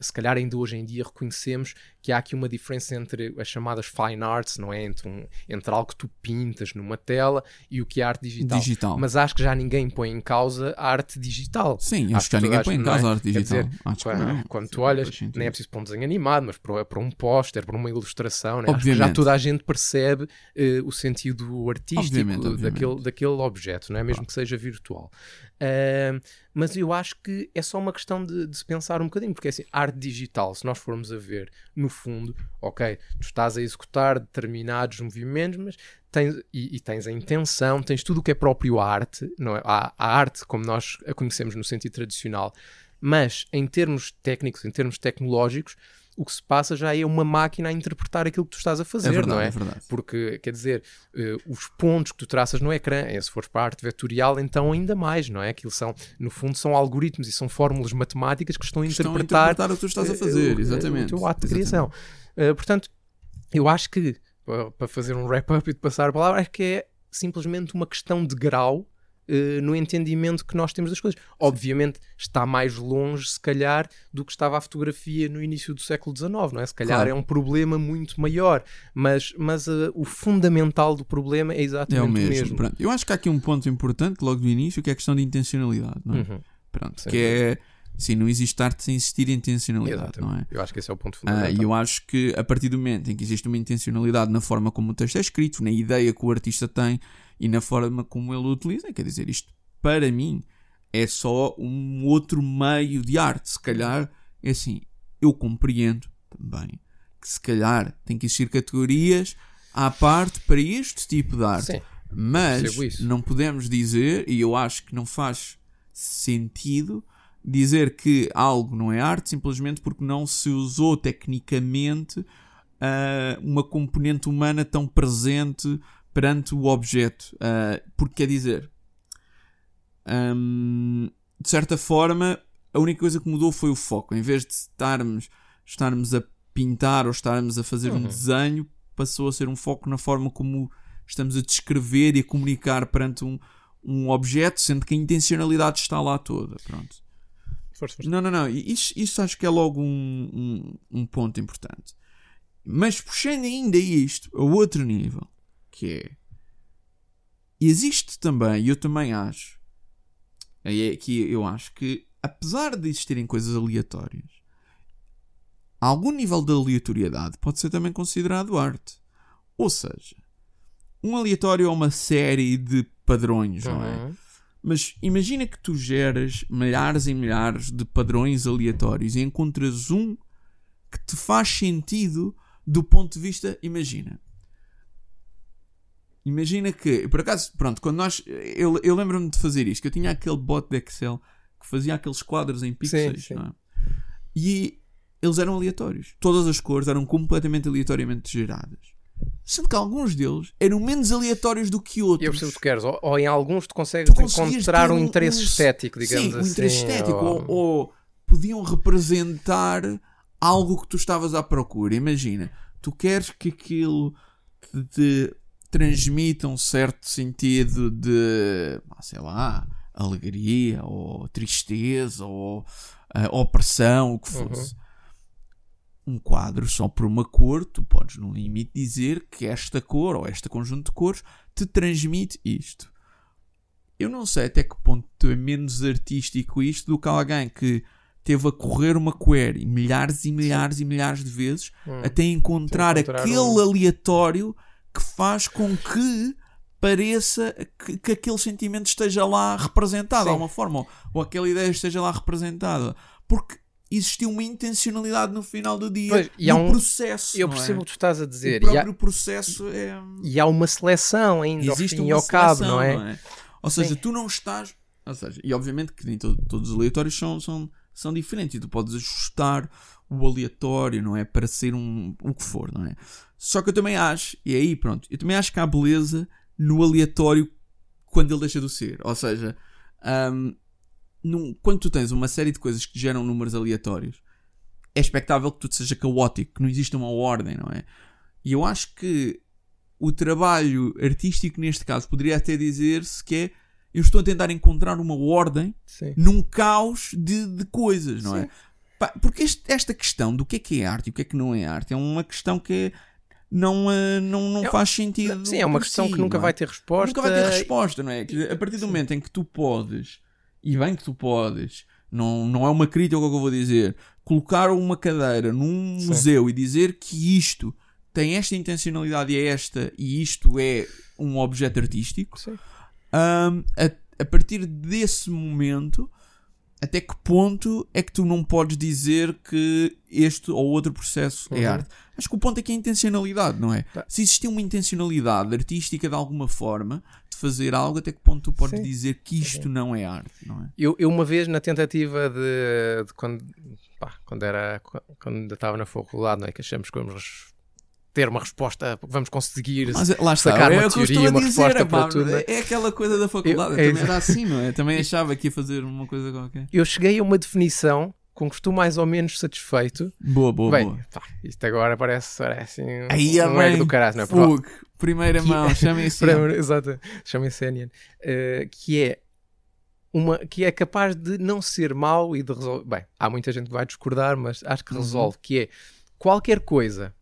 se calhar ainda hoje em dia reconhecemos que há aqui uma diferença entre as chamadas fine arts, não é? Entre, um, entre algo que tu pintas numa tela e o que é arte digital. Digital. Mas acho que já ninguém põe em causa a arte digital. Sim, Acho acho que já que ninguém põe em gente, causa não a é? arte digital. dizer, Acho que Quando, não. quando tu olhas, nem é preciso para um desenho animado, mas para, para um póster, para uma ilustração, né? Acho que já toda a gente percebe eh, o sentido artístico Obviamente, obviamente. Daquele, daquele objeto, não é? mesmo que seja virtual. Ahm, mas eu acho que é só uma questão de, de se pensar um bocadinho, porque é assim, arte digital, se nós formos a ver, no fundo, ok, tu estás a executar determinados movimentos, mas tens, e, e tens a intenção, tens tudo o que é próprio à arte, não é? A, a arte como nós a conhecemos no sentido tradicional, mas em termos técnicos, em termos tecnológicos, o que se passa já é uma máquina a interpretar aquilo que tu estás a fazer, É verdade, não é? é verdade. Porque, quer dizer, eh, os pontos que tu traças no ecrã, eh, se fores para a arte vetorial, então ainda mais, não é? Aquilo são, no fundo, são algoritmos e são fórmulas matemáticas que estão a Estão a interpretar, interpretar o que tu estás a eh, fazer, o- exatamente. o teu ato de criação. Eh, portanto, eu acho que para, para fazer um wrap-up e de passar a palavra, acho que é simplesmente uma questão de grau eh, no entendimento que nós temos das coisas. Obviamente está mais longe, se calhar, do que estava a fotografia no início do século XIX, não é? Se calhar Claro. é um problema muito maior, mas, mas eh, o fundamental do problema é É exatamente o mesmo. mesmo. Pronto. Eu acho que há aqui um ponto importante logo do início que é a questão de intencionalidade. Não é? Uhum, Pronto, que é sim, não existe arte sem existir intencionalidade, não é? exatamente. Eu acho que esse é o ponto Ah, fundamental. E eu acho que a partir do momento em que existe uma intencionalidade na forma como o texto é escrito, na ideia que o artista tem e na forma como ele o utiliza, quer dizer, isto para mim é só um outro meio de arte. Se calhar é assim, eu compreendo também que se calhar tem que existir categorias à parte para este tipo de arte. Sim. Mas não podemos dizer, e eu acho que não faz sentido, dizer que algo não é arte simplesmente porque não se usou tecnicamente ah, uma componente humana tão presente perante o objeto. Ah, porque quer dizer, hum, de certa forma, a única coisa que mudou foi o foco. Em vez de estarmos, estarmos a pintar ou estarmos a fazer um Uhum. desenho, passou a ser um foco na forma como estamos a descrever e a comunicar perante um, um objeto, sendo que a intencionalidade está lá toda. Pronto. Força, força. Não, não, não. Isso, isso acho que é logo um, um, um ponto importante. Mas puxando ainda isto a outro nível, que é. Existe também, e eu também acho, aí é que eu acho que, apesar de existirem coisas aleatórias, algum nível de aleatoriedade pode ser também considerado arte. Ou seja, um aleatório é uma série de padrões, não é? Mas imagina que tu geras milhares e milhares de padrões aleatórios e encontras um que te faz sentido do ponto de vista. Imagina. Imagina que, por acaso, pronto, quando nós. Eu, eu lembro-me de fazer isto, que eu tinha aquele bot de Excel que fazia aqueles quadros em pixels, sim. não é? E eles eram aleatórios. Todas as cores eram completamente aleatoriamente geradas. Sendo que alguns deles eram menos aleatórios do que outros. Eu percebo que queres. Ou, ou em alguns tu consegues Tu encontrar um um- interesse um- estético, digamos Sim, assim. um interesse estético. ou- Ou, ou podiam representar algo que tu estavas à procura. Imagina, tu queres que aquilo te, te transmita um certo sentido de, sei lá, alegria, ou tristeza, ou ah, opressão, o que fosse. Um quadro só por uma cor, tu podes, no limite, dizer que esta cor ou este conjunto de cores te transmite isto eu não sei até que ponto é menos artístico isto do que alguém que teve a correr uma query milhares e milhares e milhares de vezes Hum. até encontrar, encontrar aquele um- aleatório que faz com que pareça que, que aquele sentimento esteja lá representado de Sim. alguma forma ou, ou aquela ideia esteja lá representada porque existiu uma intencionalidade no final do dia Pois, e há um- processo Eu não é? percebo o que tu estás a dizer. o E há, próprio processo é e há uma seleção ainda ao existe fim uma e ao cabo, seleção, não é? Ou seja, Sim. tu não estás. Ou seja, e obviamente que nem to- todos os aleatórios são, são, são diferentes e tu podes ajustar o aleatório, não é? Para ser um, o que for, não é? Só que eu também acho, e aí pronto, eu também acho que há beleza no aleatório quando ele deixa de ser. Ou seja, hum, num- quando tu tens uma série de coisas que geram números aleatórios, é expectável que tudo seja caótico, que não exista uma ordem, não é? E eu acho que o trabalho artístico neste caso poderia até dizer-se que é eu estou a tentar encontrar uma ordem Sim. num caos de, de coisas, não é? Sim. Pá, porque este- esta questão do que é que é arte e o que é que não é arte é uma questão que é- não, eh, não, não É- faz sentido. Sim, é uma questão si, que nunca é? vai ter resposta. Nunca vai ter resposta, não é? A partir do momento em que tu podes, e bem que tu podes, não, não é uma crítica ao que eu vou dizer, colocar uma cadeira num Sim. museu e dizer que isto tem esta intencionalidade e é esta, e isto é um objeto artístico, hum, a, a partir desse momento, até que ponto é que tu não podes dizer que este ou outro processo é Uhum. arte? Acho que o ponto aqui é a intencionalidade, não é? Tá. Se existir uma intencionalidade artística de alguma forma de fazer algo, até que ponto tu podes Sim. dizer que isto não é arte, não é? Eu, eu uma vez na tentativa de, de quando, pá, quando era quando estava na faculdade, não é que achamos que vamos ter uma resposta, vamos conseguir Mas lá está, sacar é uma teoria, uma resposta epá, para tudo. é aquela coisa da faculdade, Eu- é também era assim, não é? Também achava que ia fazer uma coisa qualquer. Eu cheguei a uma definição com que estou mais ou menos satisfeito. Boa, boa, Bem, boa. pá, isto agora parece, parece um, Aí é um ego bem, do caralho, não é? fogo. Primeira Que- mão, chamem. Para- Exato, chamem-se Enian. Eh, que é uma que é capaz de não ser mau e de resolver. Bem, há muita gente que vai discordar, mas acho que Uhum. resolve. Que é qualquer coisa,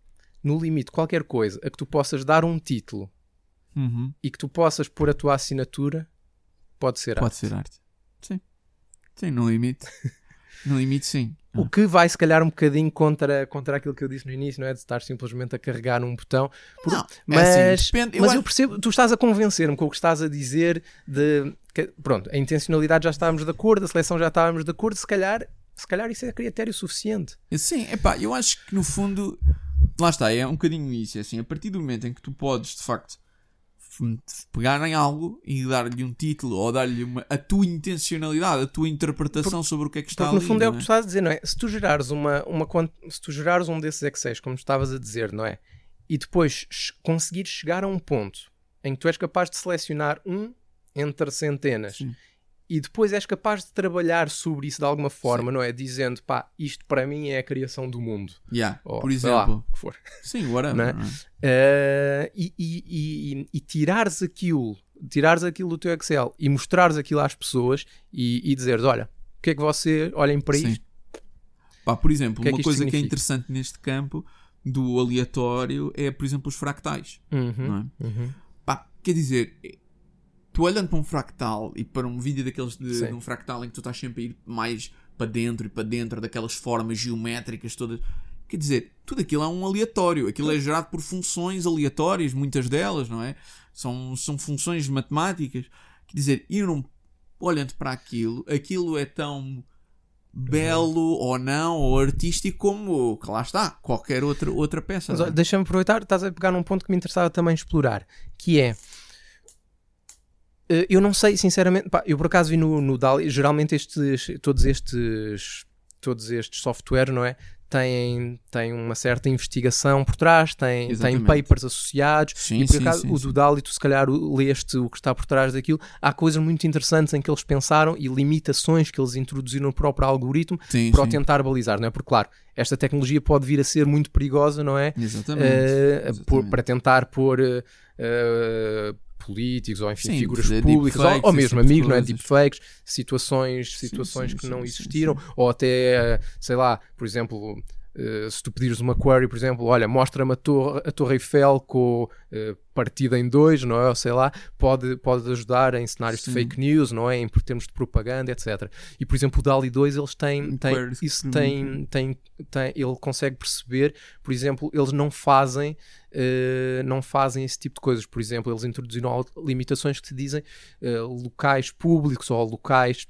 no limite, qualquer coisa a que tu possas dar um título Uhum. e que tu possas pôr a tua assinatura, pode ser Pode arte. ser arte. Sim. Sim, no limite. No limite, sim. O que vai, se calhar, um bocadinho contra, contra aquilo que eu disse no início, não é? De estar simplesmente a carregar num botão. Por- Não, é mas assim, depende- eu mas acho- eu percebo, tu estás a convencer-me com o que estás a dizer de. que- pronto, a intencionalidade já estávamos de acordo, a seleção já estávamos de acordo, se calhar, se calhar isso é critério suficiente. Sim, epá, eu acho que no fundo, lá está, é um bocadinho isso. É assim, a partir do momento em que tu podes, de facto, pegar em algo e dar-lhe um título ou dar-lhe a tua intencionalidade, a tua interpretação sobre o que é que está Porque no ali. fundo é o que tu estás a dizer, não é? Se tu gerares uma, uma se tu gerares um desses Excels, como estavas a dizer, não é? E depois conseguires chegar a um ponto em que tu és capaz de selecionar um entre centenas Sim. E depois és capaz de trabalhar sobre isso de alguma forma, não é? Dizendo, pá, isto para mim é a criação do mundo. Yeah, Ou, por sei lá, exemplo. o que for. Sim, whatever. Não é? não é? Eh, e, e, e, e tirares aquilo, tirares aquilo do teu Excel e mostrares aquilo às pessoas e, e dizeres, olha, o que é que você, olhem para Sim. isto. Pá, por exemplo, que é que uma coisa que é significa? interessante neste campo do aleatório é, por exemplo, os fractais. Uhum, Não é? uhum. Pá, quer dizer, tu olhando para um fractal e para um vídeo daqueles de, de um fractal em que tu estás sempre a ir mais para dentro e para dentro daquelas formas geométricas todas. Quer dizer, tudo aquilo é um aleatório. Aquilo é gerado por funções aleatórias, muitas delas, não é? São, são funções matemáticas. Quer dizer, eu não. Olhando para aquilo, aquilo é tão belo ou não, ou artístico como, que lá está, qualquer outra, outra peça. É? deixa-me aproveitar, estás a pegar num ponto que me interessava também explorar, que é eu não sei, sinceramente, pá, eu por acaso vi no, no DALI, geralmente estes, todos estes todos estes softwares, não é? Têm, têm uma certa investigação por trás, têm, têm papers associados, Sim, e por sim, acaso sim, o do DALI, tu se calhar o- leste o que está por trás daquilo, há coisas muito interessantes em que eles pensaram e limitações que eles introduziram no próprio algoritmo para o tentar balizar, não é? Porque, claro, esta tecnologia pode vir a ser muito perigosa, não é? Exatamente. Eh, exatamente. por- para tentar pôr eh, eh, políticos ou enfim Sim, figuras fazer públicas ou, ou mesmo de amigos, não é? Deepfakes, situações, situações sim, que sim, não sim, existiram, ou até, eh, sei lá, por exemplo. Eh, se tu pedires uma query, por exemplo, olha, mostra-me a torre, a torre Eiffel com eh, partida em dois, não é? Ou sei lá, pode, pode ajudar em cenários Sim. de fake news, não é? Em termos de propaganda, etc. E, por exemplo, o DALI 2, eles têm, têm Queries isso tem, tem, tem, ele consegue perceber, por exemplo, eles não fazem eh, não fazem esse tipo de coisas. Por exemplo, eles introduziram limitações que te dizem eh, locais públicos ou locais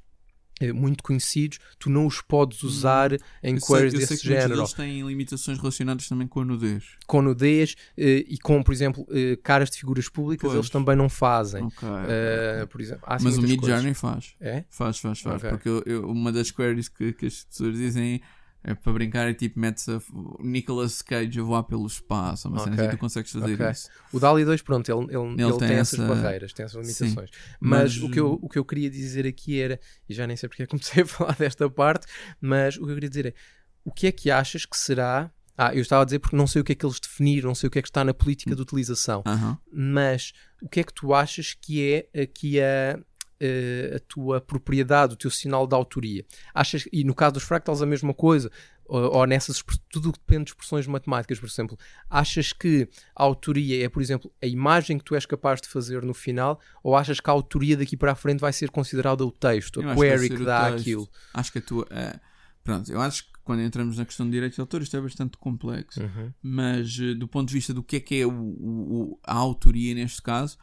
muito conhecidos, tu não os podes usar em Hum. Sei- queries sei desse género, deles têm limitações relacionadas também com a nudez. com nudez eh, e com, por exemplo, eh, caras de figuras públicas, Pois. eles também não fazem. Ok. Eh, ok. por exemplo, há, assim, Mas o Mid. Journey faz. É? Faz, faz, faz. Ok. Porque eu- eu- uma das queries que, que as pessoas dizem é para brincar é tipo metes a Nicolas Cage a voar pelo espaço. Uma cena Ok. assim, tu consegues fazer Ok. isso. O DALI 2, pronto, ele, ele, ele tem, tem essas essa- barreiras, tem essas limitações. Mas, Mas- o, que eu, o que eu queria dizer aqui era, e já nem sei porque é que comecei a falar desta parte, mas o que eu queria dizer é, o que é que achas que será... Ah, eu estava a dizer porque não sei o que é que eles definiram, não sei o que é que está na política de utilização, mas o que é que tu achas que é aqui a, a tua propriedade, o teu sinal de autoria? Achas, e no caso dos fractals a mesma coisa, ou, ou nessas, tudo depende de expressões matemáticas, por exemplo, achas que a autoria é, por exemplo, a imagem que tu és capaz de fazer no final, ou achas que a autoria daqui para a frente vai ser considerada o texto, a que query que o dá aquilo? Acho que a tua. é, pronto, eu acho que quando entramos na questão de direitos de autor isto é bastante complexo. Uhum. Mas eh, do ponto de vista do que é que é o- o- a autoria neste caso,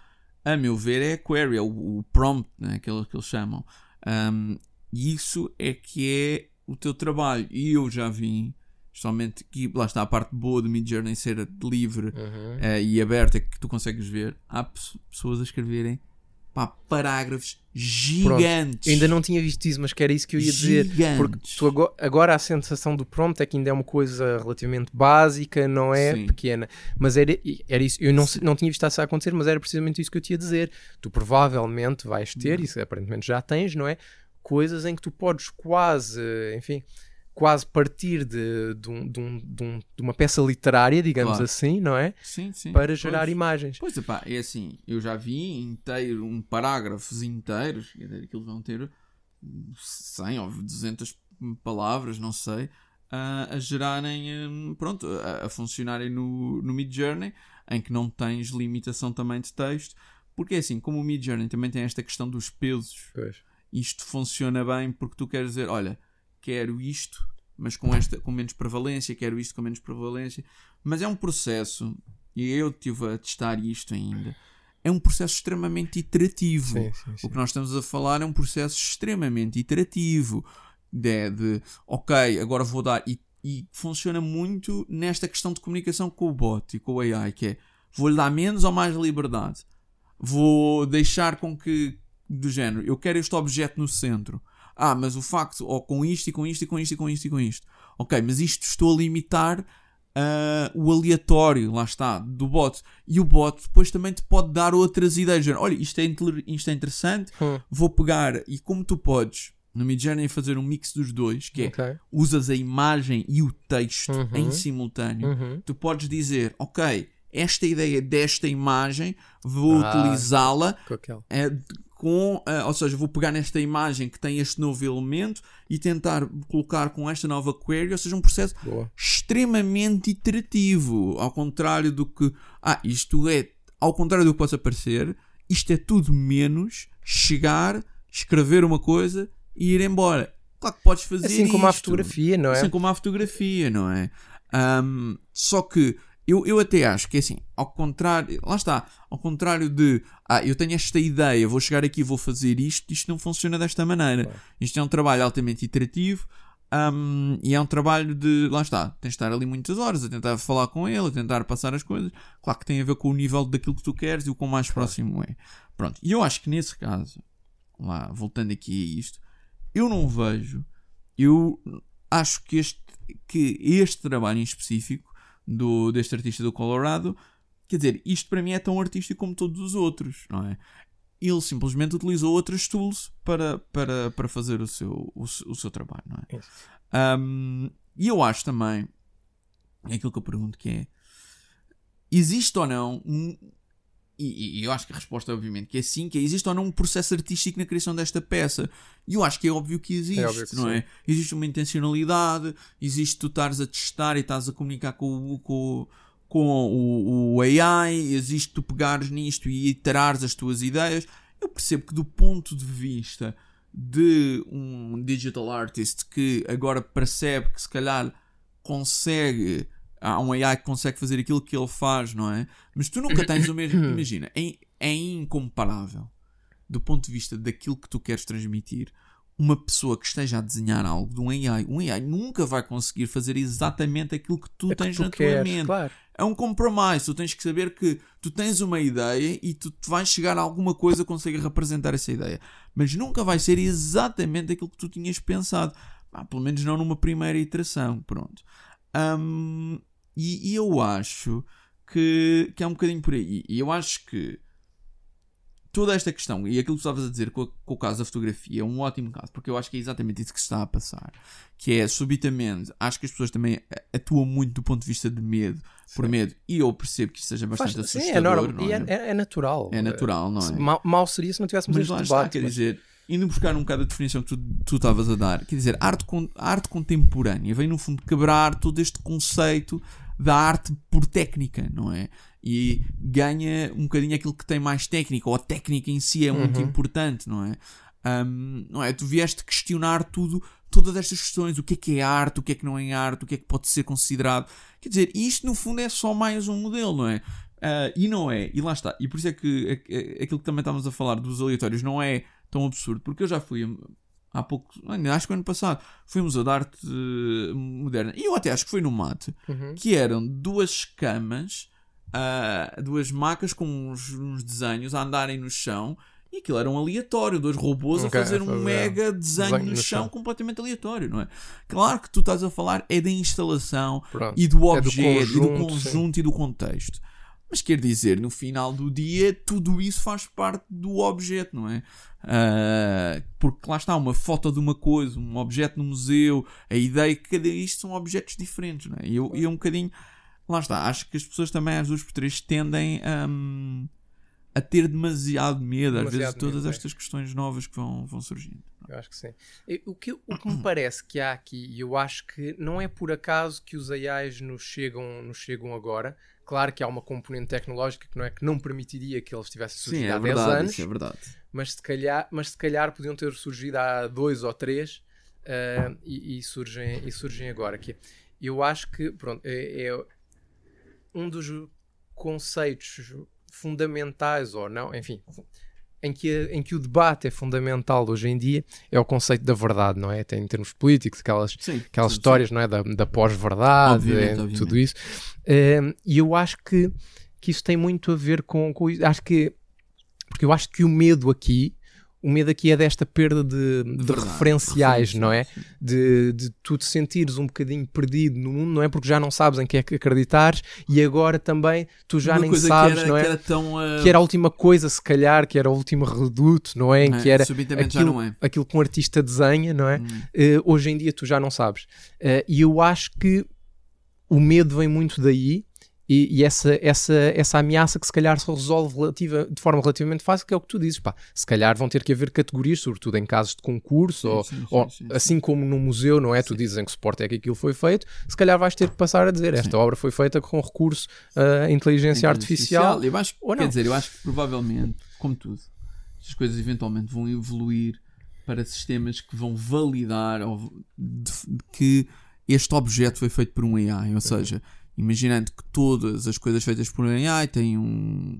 a meu ver é a query, é o, o prompt, né, aquele que eles chamam. Um, e isso é que é o teu trabalho. E eu já vi, somente que lá está a parte boa do Midjourney ser livre Uhum. eh, e aberta que tu consegues ver. Há pe- pessoas a escreverem pá, parágrafos gigantes. Ainda não tinha visto isso, mas que era isso que eu ia dizer. Porque Gigantes. tu agora, agora a sensação do prompt é que ainda é uma coisa relativamente básica, não é Sim. pequena. Mas era, era isso, eu não, não tinha visto isso a acontecer, mas era precisamente isso que eu te ia dizer. Tu provavelmente vais ter, Uhum. isso aparentemente já tens, não é? Coisas em que tu podes quase, enfim, quase partir de, de, um- de um- de um- uma peça literária, digamos Claro. assim, não é? Sim, sim. Para gerar Pois. imagens. Pois é, pá, é assim, eu já vi inteiro, um parágrafos inteiros, dizer, aquilo vão ter 100 ou 200 palavras, não sei, a, a gerarem, hum, pronto, a, a funcionarem no, no Mid Journey, em que não tens limitação também de texto, porque é assim, como o Mid Journey também tem esta questão dos pesos, Pois. isto funciona bem porque tu queres dizer, olha, quero isto, mas com esta com menos prevalência, quero isto com menos prevalência, mas é um processo, e eu estive a testar isto ainda, é um processo extremamente iterativo. Sim, sim, sim. O que nós estamos a falar é um processo extremamente iterativo. De, de, ok, agora vou dar. E, e funciona muito nesta questão de comunicação com o bot e com o AI, que é vou-lhe dar menos ou mais liberdade. Vou deixar com que, do género, eu quero este objeto no centro. Ah, mas o facto, ou com isto e com isto e com isto e com isto e com isto. Ok, mas isto estou a limitar ah, o aleatório, lá está, do bot. E o bot depois também te pode dar outras ideias. Olha, isto é, isto é interessante, Hum. vou pegar e como tu podes no Midjourney fazer um mix dos dois, que é usas a imagem e o texto Uhum. em simultâneo, Uhum. tu podes dizer, ok, esta ideia desta imagem, vou Ah. utilizá-la Com aquela. é, com, eh, ou seja, vou pegar nesta imagem que tem este novo elemento e tentar colocar com esta nova query, ou seja, um processo Boa. extremamente iterativo, ao contrário do que, ah, isto é, ao contrário do que possa parecer, isto é tudo menos chegar, escrever uma coisa e ir embora. Claro que podes fazer Assim como a fotografia, não é? Assim como a fotografia, não é? Ahm, só que eu, eu até acho que é assim, ao contrário, lá está, ao contrário de ah, eu tenho esta ideia, vou chegar aqui, vou fazer isto, isto não funciona desta maneira. Claro. Isto é um trabalho altamente iterativo ahm, e é um trabalho de, lá está, tens de estar ali muitas horas a tentar falar com ele, a tentar passar as coisas. Claro que tem a ver com o nível daquilo que tu queres e o quão mais próximo é. Pronto, e eu acho que nesse caso, lá, voltando aqui a isto, eu não vejo, eu acho que este, que este trabalho em específico do, deste artista do Colorado, quer dizer, isto para mim é tão artístico como todos os outros, não é? Ele simplesmente utilizou outras tools para, para, para fazer o seu, o, o seu trabalho, não é? Um, e eu acho também, é aquilo que eu pergunto que é, existe ou não um, e, e eu acho que a resposta é obviamente que é sim, que é, existe ou não um processo artístico na criação desta peça. E eu acho que é óbvio que existe, É óbvio que não sim. é? Existe uma intencionalidade, existe tu estares a testar e estás a comunicar com, o- com, com o, o AI, existe tu pegares nisto e iterares as tuas ideias. Eu percebo que do ponto de vista de um digital artist que agora percebe que se calhar consegue há um AI que consegue fazer aquilo que ele faz, não é? Mas tu nunca tens o mesmo. Imagina, é, é incomparável do ponto de vista daquilo que tu queres transmitir. Uma pessoa que esteja a desenhar algo de um AI, um AI nunca vai conseguir fazer exatamente aquilo que tu É que tens tu na tua queres, mente. Claro. É um compromisso. Tu tens que saber que tu tens uma ideia e tu vais chegar a alguma coisa que consiga representar essa ideia. Mas nunca vai ser exatamente aquilo que tu tinhas pensado. Ah, pelo menos não numa primeira iteração. Pronto. Hum, e, e eu acho que, que é um bocadinho por aí. E eu acho que toda esta questão e aquilo que estavas a dizer com, a- com o caso da fotografia é um ótimo caso, porque eu acho que é exatamente isso que se está a passar. Que é subitamente, acho que as pessoas também atuam muito do ponto de vista de medo, por medo, e eu percebo que isso seja bastante Faz- sim, assustador. é normal. não E é? é, é- é natural. É natural, não é? Mal, mal seria se não tivéssemos Mas este lá está, debate. quer mas- dizer, indo buscar um bocado a definição que tu estavas a dar, quer dizer, arte, arte contemporânea vem no fundo quebrar todo este conceito da arte por técnica, não é? E ganha um bocadinho aquilo que tem mais técnica, ou a técnica em si é muito Uhum. importante, não é? Ahm, não é? Tu vieste questionar tudo, todas estas questões, o que é que é arte, o que é que não é arte, o que é que pode ser considerado. Quer dizer, isto no fundo é só mais um modelo, não é? Ah, e não é, e lá está. E por isso é que a- a- aquilo que também estávamos a falar dos aleatórios não é tão absurdo, porque eu já fui a- há pouco, acho que ano passado, fui ao Museu de Arte eh, Moderna, e eu até acho que foi no Mate, Uhum. que eram duas camas, ah, duas macas com uns, uns desenhos a andarem no chão. E aquilo era um aleatório, dois robôs Ok, a fazer a um mega desenho, desenho no, no chão, chão. completamente aleatório, não é? Claro que tu estás a falar é da instalação Pronto. e do É do objeto, e do conjunto, conjunto e do contexto. Mas quer dizer, no final do dia, tudo isso faz parte do objeto, não é? Uh, porque lá está uma foto de uma coisa, um objeto no museu, a ideia que cada isto são objetos diferentes, não é? E eu, eu um bocadinho, lá está, acho que as pessoas também às duas por três tendem um, a ter demasiado medo, demasiado às vezes, de todas medo, estas é. questões novas que vão, vão surgindo. Eu acho que sim. O que, o que me parece que há aqui, e eu acho que não é por acaso que os AIs nos chegam, nos chegam agora, Claro que há uma componente tecnológica que não é que não permitiria que eles tivessem surgido Sim, é há verdade, 10 anos. Isso é verdade. Mas se, calhar, mas se calhar podiam ter surgido há dois ou três uh, e, e, surgem, e surgem agora. Que eu acho que pronto, é, é um dos conceitos fundamentais, ou não, enfim, em que, em que o debate é fundamental hoje em dia é o conceito da verdade, não é? Tem em termos políticos, aquelas, sim, aquelas sim, histórias, sim. não é? Da, da pós-verdade, é, tudo isso. Uh, e eu acho que, que isso tem muito a ver com, com. Acho que, porque eu acho que o medo aqui o medo aqui é desta perda de, de Verdade, referenciais, não é? De, de tu te sentires um bocadinho perdido no mundo, não é? Porque já não sabes em que é que acreditares e agora também tu já Uma nem sabes, era, não é? Que era, tão, uh... que era a última coisa, se calhar, que era o último reduto, não é? Em é, que era aquilo, é. aquilo que um artista desenha, não é? Hum. Uh, hoje em dia tu já não sabes. Uh, e eu acho que o medo vem muito daí e, e, essa, essa, essa ameaça que se calhar se resolve relativa, de forma relativamente fácil, que é o que tu dizes, pá, se calhar vão ter que haver categorias, sobretudo em casos de concurso, sim, ou, sim, ou sim, assim como no museu, não é? Tu dizes em que suporte é que aquilo foi feito, se calhar vais ter que passar a dizer, esta obra foi feita com recurso à uh, inteligência artificial. artificial. Eu acho, ou não. Quer dizer, eu acho que provavelmente, como tudo, as coisas eventualmente vão evoluir para sistemas que vão validar ou de, de que este objeto foi feito por um AI, ou uhum. seja, imaginando que todas as coisas feitas por AI têm um,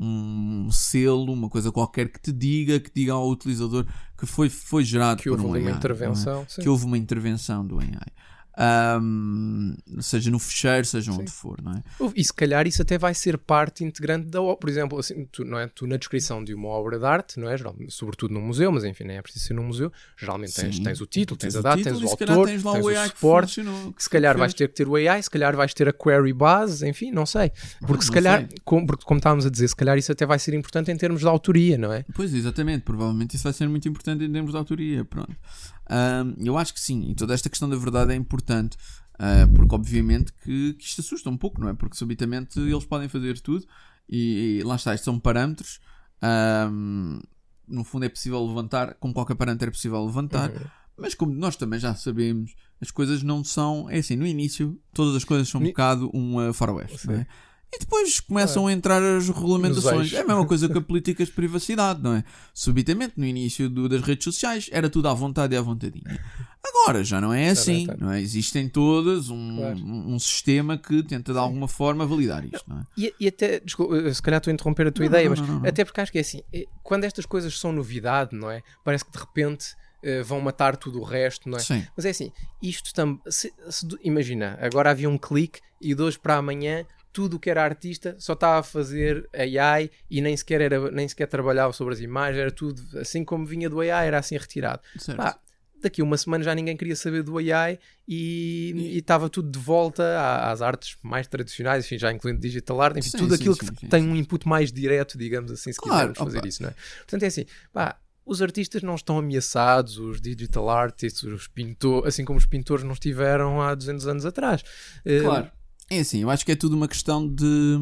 um selo, uma coisa qualquer que te diga, que diga ao utilizador que foi, foi gerado que por um AI, é? intervenção, é? que houve uma intervenção do AI um, seja no fecheiro, seja Sim. onde for, não é? E se calhar isso até vai ser parte integrante da obra. Por exemplo, assim, tu, não é? tu na descrição de uma obra de arte, não é? sobretudo num museu, mas enfim, não é preciso ser num museu, geralmente tens, tens o título, tens, tens a data, tens o autor, tens, lá tens o, AI suporte, que, que se calhar vais ter que ter o AI, se calhar vais ter a query base, enfim, não sei. Porque não, se calhar, como, porque, como estávamos a dizer, se calhar isso até vai ser importante em termos de autoria, não é? Pois, exatamente, provavelmente isso vai ser muito importante em termos de autoria, pronto. Um, eu acho que sim, e toda esta questão da verdade é importante. Uh, porque obviamente que, que, isto assusta um pouco, não é? Porque subitamente eles podem fazer tudo e, e lá está, estes são parâmetros. Um, no fundo é possível levantar, como qualquer parâmetro é possível levantar, uhum. mas como nós também já sabemos, as coisas não são. É assim, no início todas as coisas são um bocado um uh, faroeste, não é? E depois começam a entrar as regulamentações. É a mesma coisa que a política de privacidade, não é? Subitamente, no início do, das redes sociais, era tudo à vontade e à vontadinha. Agora já não é assim, não é? Existem todas um, claro. um, sistema que tenta de alguma forma validar isto, não é? E, e até, desculpa, se calhar estou a interromper a tua não, ideia, não, mas até porque acho que é assim, eh, quando estas coisas são novidade, não é? Parece que de repente Uh, vão matar tudo o resto, não é? Sim. Mas é assim, isto também. Imagina, agora havia um clique e de hoje para amanhã tudo o que era artista só estava a fazer AI e nem sequer, era, nem sequer trabalhava sobre as imagens, era tudo assim como vinha do AI, era assim retirado. Pá, daqui a uma semana já ninguém queria saber do AI e estava tudo de volta às artes mais tradicionais, enfim, já incluindo digital art, enfim, sim, tudo sim, aquilo sim, que tem um input mais direto, digamos assim, se claro, quisermos fazer opa. isso, não é? Portanto, é assim, pá, os artistas não estão ameaçados, os digital artists, os pintores, assim como os pintores não estiveram há 200 anos atrás. Claro. É assim, eu acho que é tudo uma questão de.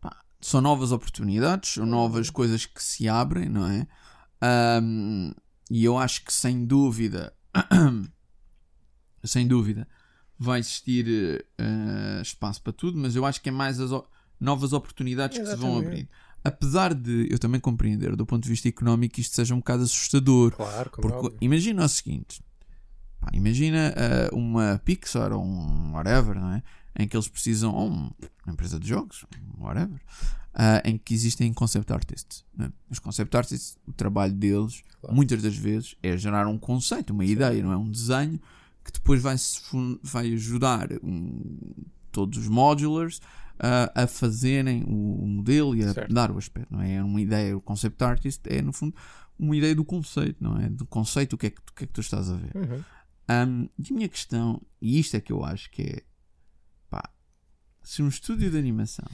Pá, são novas oportunidades, são novas coisas que se abrem, não é? Um, e eu acho que sem dúvida. sem dúvida vai existir uh, espaço para tudo, mas eu acho que é mais as novas oportunidades Exatamente. que se vão abrir. Apesar de eu também compreender, do ponto de vista económico, isto seja um bocado assustador. Claro, porque imagina o seguinte: pá, imagina uh, uma Pixar ou um whatever, não é? Em que eles precisam, ou uma empresa de jogos, whatever, uh, em que existem concept artists. Né? Os concept artists, o trabalho deles, claro. muitas das vezes, é gerar um conceito, uma ideia, não é? Um desenho que depois vai, vai ajudar um, todos os modulars uh, a fazerem o, o, modelo e a certo. dar o aspecto, não é? É uma ideia, o concept artist é, no fundo, uma ideia do conceito, não é? Do conceito, o que é que, que, é que tu estás a ver. Uhum. Um, e a minha questão, e isto é que eu acho que é se um estúdio de animação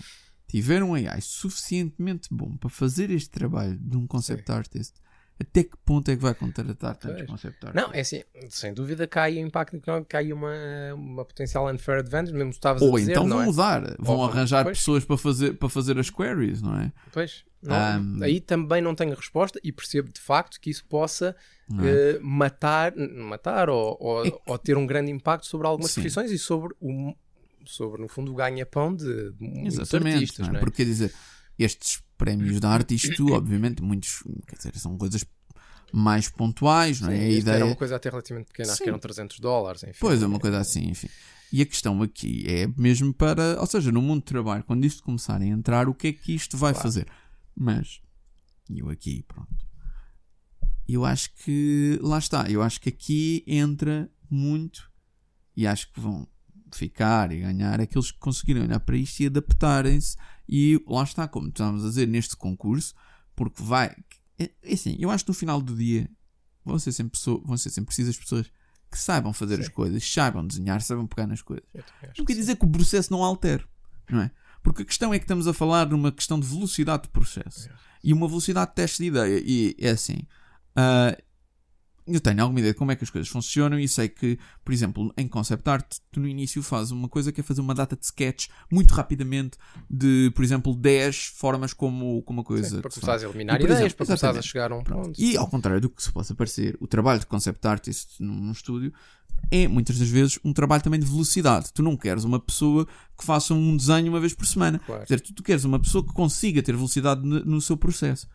tiver um AI suficientemente bom para fazer este trabalho de um concept artist, até que ponto é que vai contratar tantos Pois. concept artists? Não, é assim, sem dúvida cai o impacto económico, cai uma, uma potencial unfair advantage, mesmo que estavas a Ou dizer, então não vão é? mudar, vão Ou- arranjar pois. pessoas para fazer, para fazer as queries, não é? Pois, não, Ahm. aí também não tenho resposta e percebo de facto que isso possa é? eh, matar, matar ou, ou, É que- ou ter um grande impacto sobre algumas Sim. profissões e sobre, o, sobre no fundo, o ganha-pão de, de muitos artistas. não é? não é? porque quer dizer, estes prémios de arte, isto, obviamente, muitos, quer dizer, são coisas mais pontuais, não é? Sim, a ideia. Era uma coisa até relativamente pequena, acho Sim. que eram 300 dólares. Enfim. Pois é, uma coisa assim, enfim. E a questão aqui é mesmo para, ou seja, no mundo do trabalho, quando isto começar a entrar, o que é que isto vai Claro. fazer? Mas, eu aqui, pronto. Eu acho que, lá está, eu acho que aqui entra muito, e acho que vão ficar e ganhar aqueles que conseguirem olhar para isto e adaptarem-se. E lá está, como estamos a dizer, neste concurso, porque vai. É, é assim, eu acho que no final do dia vão ser sempre, pessoas, vão ser sempre precisas pessoas que saibam fazer Sim. as coisas, saibam desenhar, saibam pegar nas coisas. Não que quer dizer que o processo não altere, não é? Porque a questão é que estamos a falar numa questão de velocidade de processo e uma velocidade de teste de ideia. E é assim, ah, eu tenho alguma ideia de como é que as coisas funcionam e sei que, por exemplo, em concept art, tu no início fazes uma coisa que é fazer uma data de sketch muito rapidamente de, por exemplo, 10 formas como, como a coisa. Sim, para começares a eliminar E, ideias, exemplo, para começares a chegar a um Pronto. ponto. E ao contrário do que se possa parecer, o trabalho de concept artist num, num estúdio é muitas das vezes um trabalho também de velocidade. Tu não queres uma pessoa que faça um desenho uma vez por semana. Claro. Quer dizer, tu, tu queres uma pessoa que consiga ter velocidade no, no seu processo.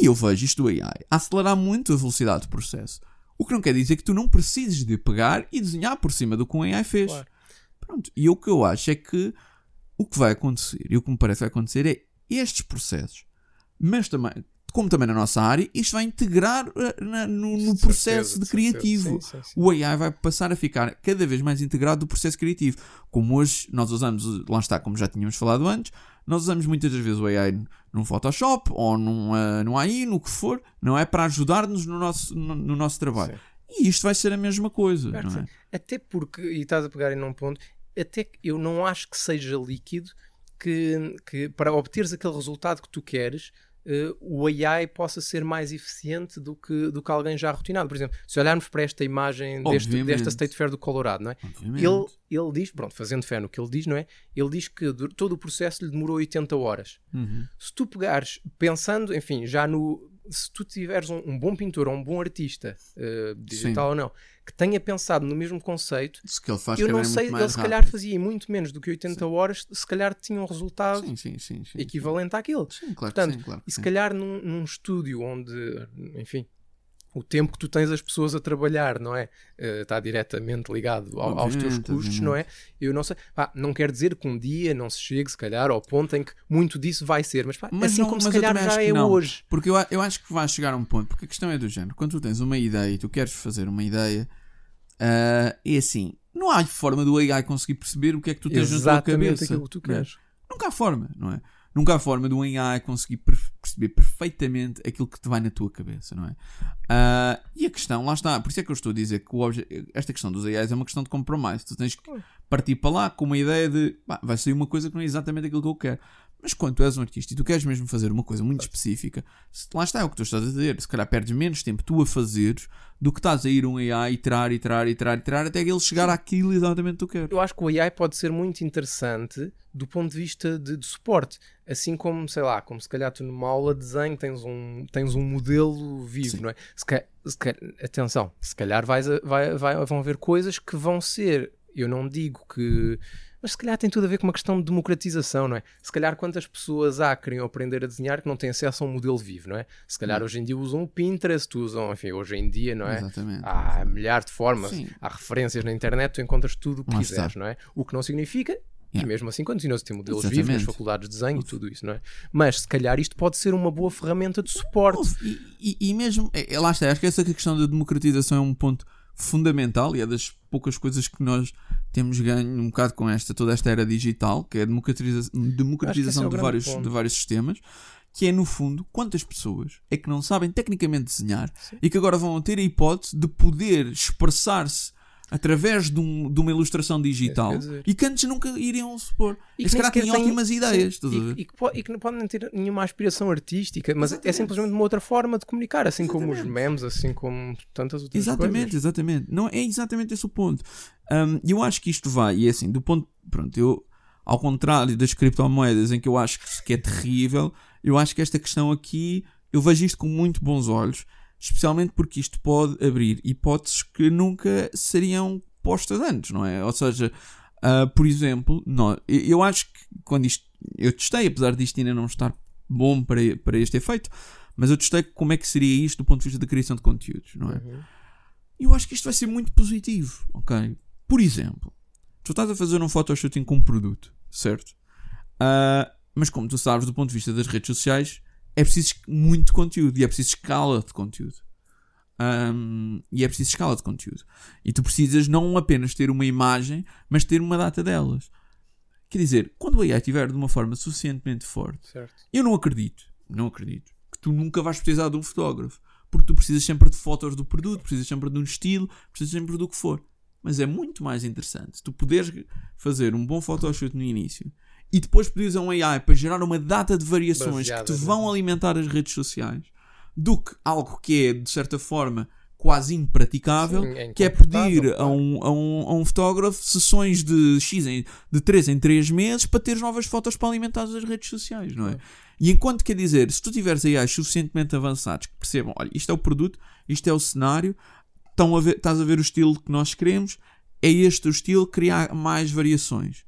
E eu vejo isto do AI a acelerar muito a velocidade do processo. O que não quer dizer que tu não precises de pegar e desenhar por cima do que um AI fez. Claro. Pronto. E o que eu acho é que o que vai acontecer, e o que me parece vai acontecer, é estes processos, mas também, como também na nossa área, isto vai integrar eh, na- no, no De processo certeza, de criativo. Sim, sim, sim. O AI vai passar a ficar cada vez mais integrado do processo criativo. Como hoje nós usamos, lá está, como já tínhamos falado antes, nós usamos muitas das vezes o AI num Photoshop ou num, uh, num AI, no que for, não é? Para ajudar-nos no nosso, no, no nosso trabalho. Sim. E isto vai ser a mesma coisa, Claro que não é? Até porque, e estás a pegar aí num ponto, até que eu não acho que seja líquido que, que para obteres aquele resultado que tu queres, eh, o AI possa ser mais eficiente do que, do que alguém já rotinado. Por exemplo, se olharmos para esta imagem deste, desta State Fair do Colorado, não é? Obviamente. Ele, ele diz, pronto, fazendo fé no que ele diz, não é? Ele diz que todo o processo lhe demorou 80 horas. Uhum. Se tu pegares, pensando, enfim, já no. Se tu tiveres um, um bom pintor ou um bom artista, eh, digital ou não, que tenha pensado no mesmo conceito, Se que ele faz eu não sei, ele se calhar rápido. fazia muito menos do que 80 horas, se calhar tinha um resultado Sim, sim, sim. sim, equivalente àquilo. Sim, claro Portanto, sim, claro E se sim. calhar num, num estúdio onde, enfim, o tempo que tu tens as pessoas a trabalhar, não é? Eh, está diretamente ligado ao- aos teus custos, não é? Eu não sei. Pá, não quer dizer que um dia não se chegue, se calhar, ao ponto em que muito disso vai ser, mas, pá, Mas assim não- como se mas eu calhar já é não. hoje. Porque eu, eu acho que vai chegar a um ponto, porque a questão é do género. Quando tu tens uma ideia e tu queres fazer uma ideia, ah, é assim, não há forma do AI conseguir perceber o que é que tu tens na tua Exatamente cabeça. aquilo que tu é? queres. Nunca há forma, não é? Nunca há forma do AI conseguir per- perceber perfeitamente aquilo que te vai na tua cabeça, não é? Ah, e a questão, lá está, por isso é que eu estou a dizer que esta questão dos AIs é uma questão de compromisso. Tu tens que partir para lá com uma ideia de "Pá, vai sair uma coisa que não é exatamente aquilo que eu quero. Mas quando tu és um artista e tu queres mesmo fazer uma coisa muito específica, se- lá está é o que tu estás a dizer. Se calhar perdes menos tempo tu a fazeres do que estás a ir um AI iterar, iterar, iterar, iterar até que ele chegar àquilo exatamente que tu queres. Eu acho que o AI pode ser muito interessante do ponto de vista de, de suporte. Assim como, sei lá, como se calhar tu numa aula de desenho tens um, tens um modelo vivo, Sim. não é? Se ca- se ca- atenção, se calhar vais a- vai, vai- vão haver coisas que vão ser, eu não digo que. Mas se calhar tem tudo a ver com uma questão de democratização, não é? Se calhar quantas pessoas há que queriam aprender a desenhar que não têm acesso a um modelo vivo, não é? Se calhar hoje em dia usam o Pinterest, usam, enfim, hoje em dia, não é? Exatamente. Há milhares de formas, Sim. há referências na internet, tu encontras tudo o que quiseres, não é? O que não significa, e Yeah. mesmo assim continuas a ter modelos vivos nas Exatamente. faculdades de desenho e tudo isso, não é? Mas se calhar isto pode ser uma boa ferramenta de suporte. Houve, E, e- e mesmo, é, é, lá está, acho que essa questão da democratização é um ponto fundamental e é das poucas coisas que nós temos ganho um bocado com esta, toda esta era digital, que é a democratiza- democratização é de, vários, ponto. de vários sistemas, que é no fundo quantas pessoas é que não sabem tecnicamente desenhar e que agora vão ter a hipótese de poder expressar-se através de, um- de uma ilustração digital É e que antes nunca iriam supor. E E, que se calhar tinham ótimas ideias. estás a E, e que e que não podem ter nenhuma aspiração artística, mas é Exatamente. simplesmente uma outra forma de comunicar, assim como os Exatamente. memes, assim como tantas outras Exatamente, coisas. exatamente. Não, é exatamente esse o ponto. Um, eu acho que isto vai, e é assim, do ponto. Pronto, eu. Ao contrário das criptomoedas, em que eu acho que é terrível, eu acho que esta questão aqui. Eu vejo isto com muito bons olhos, especialmente porque isto pode abrir hipóteses que nunca seriam postas antes, não é? Ou seja, ah, por exemplo, nó- eu, acho que quando isto. Eu testei, apesar disto ainda não estar bom para, para este efeito, mas eu testei como é que seria isto do ponto de vista da criação de conteúdos, não é? Uhum. Eu acho que isto vai ser muito positivo, ok? Por exemplo, tu estás a fazer um photoshooting com um produto, certo? Ah, mas como tu sabes, do ponto de vista das redes sociais, é preciso muito conteúdo e é preciso escala de conteúdo. Ahm, e é preciso escala de conteúdo. E tu precisas não apenas ter uma imagem, mas ter uma data delas. Quer dizer, quando o AI estiver de uma forma suficientemente forte, Certo. eu não acredito, não acredito, que tu nunca vais precisar de um fotógrafo. Porque tu precisas sempre de fotos do produto, precisas sempre de um estilo, precisas sempre do que for. Mas é muito mais interessante tu poderes fazer um bom photoshoot no início e depois pedires a um AI para gerar uma data de variações que te vão alimentar as redes sociais do que algo que é, de certa forma, quase impraticável, Sim, é que é pedir a um, a, um, a um fotógrafo sessões de X em, de 3 em 3 meses para ter novas fotos para alimentar as redes sociais, não é? E enquanto quer dizer, se tu tiveres AIs suficientemente avançados que percebam, olha, isto é o produto, isto é o cenário, estão a ver, estás a ver o estilo que nós queremos, é este o estilo, criar mais variações.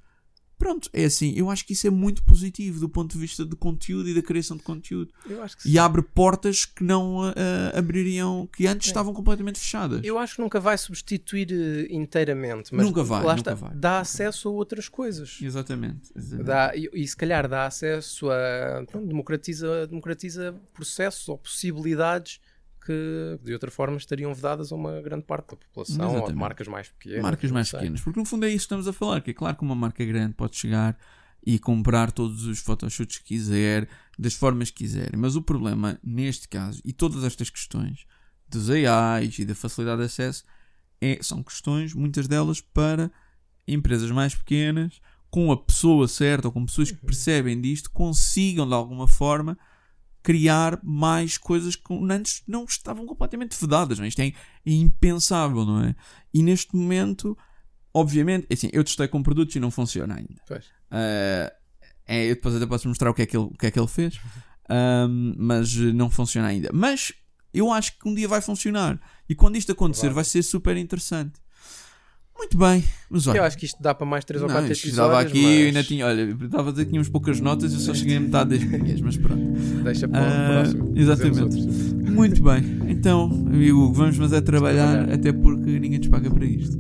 Pronto, é assim, eu acho que isso é muito positivo do ponto de vista de conteúdo e da criação de conteúdo. Eu acho que E abre portas que não ah, abririam, que antes estavam completamente fechadas. Eu acho que nunca vai substituir eh, inteiramente, mas Nunca vai, lá nunca está, vai. dá acesso a outras coisas. Exatamente. exatamente. Dá, e, e se calhar dá acesso a. pronto, democratiza, democratiza processos ou possibilidades que de outra forma estariam vedadas a uma grande parte da população ou a Exatamente. marcas mais pequenas. marcas mais pequenas. Porque no fundo é isso que estamos a falar. Que é claro que uma marca grande pode chegar e comprar todos os photoshoots que quiser, das formas que quiser. Mas o problema, neste caso, e todas estas questões dos AIs e da facilidade de acesso, é, são questões, muitas delas, para empresas mais pequenas, com a pessoa certa ou com pessoas que percebem disto, consigam de alguma forma criar mais coisas que antes não estavam completamente vedadas. Não é? Isto é impensável, não é? E neste momento, obviamente, assim, eu testei com produtos e não funciona ainda. Pois. Ah, é, eu depois até posso mostrar o que é que ele, o que é que ele fez, Ahm, mas eh, não funciona ainda. Mas eu acho que um dia vai funcionar. E quando isto acontecer, Provável. vai ser super interessante. Muito bem, mas olha. Eu acho que isto dá para mais 3 ou Não, 4 isto episódios. estava aqui mas eu ainda tinha, olha, estava a dizer que tínhamos poucas notas e eu só cheguei a metade das minhas, mas pronto. Deixa para o Ah, próximo. exatamente. Muito bem, então, amigo, vamos mas é trabalhar, trabalhar. até porque ninguém nos paga para isto.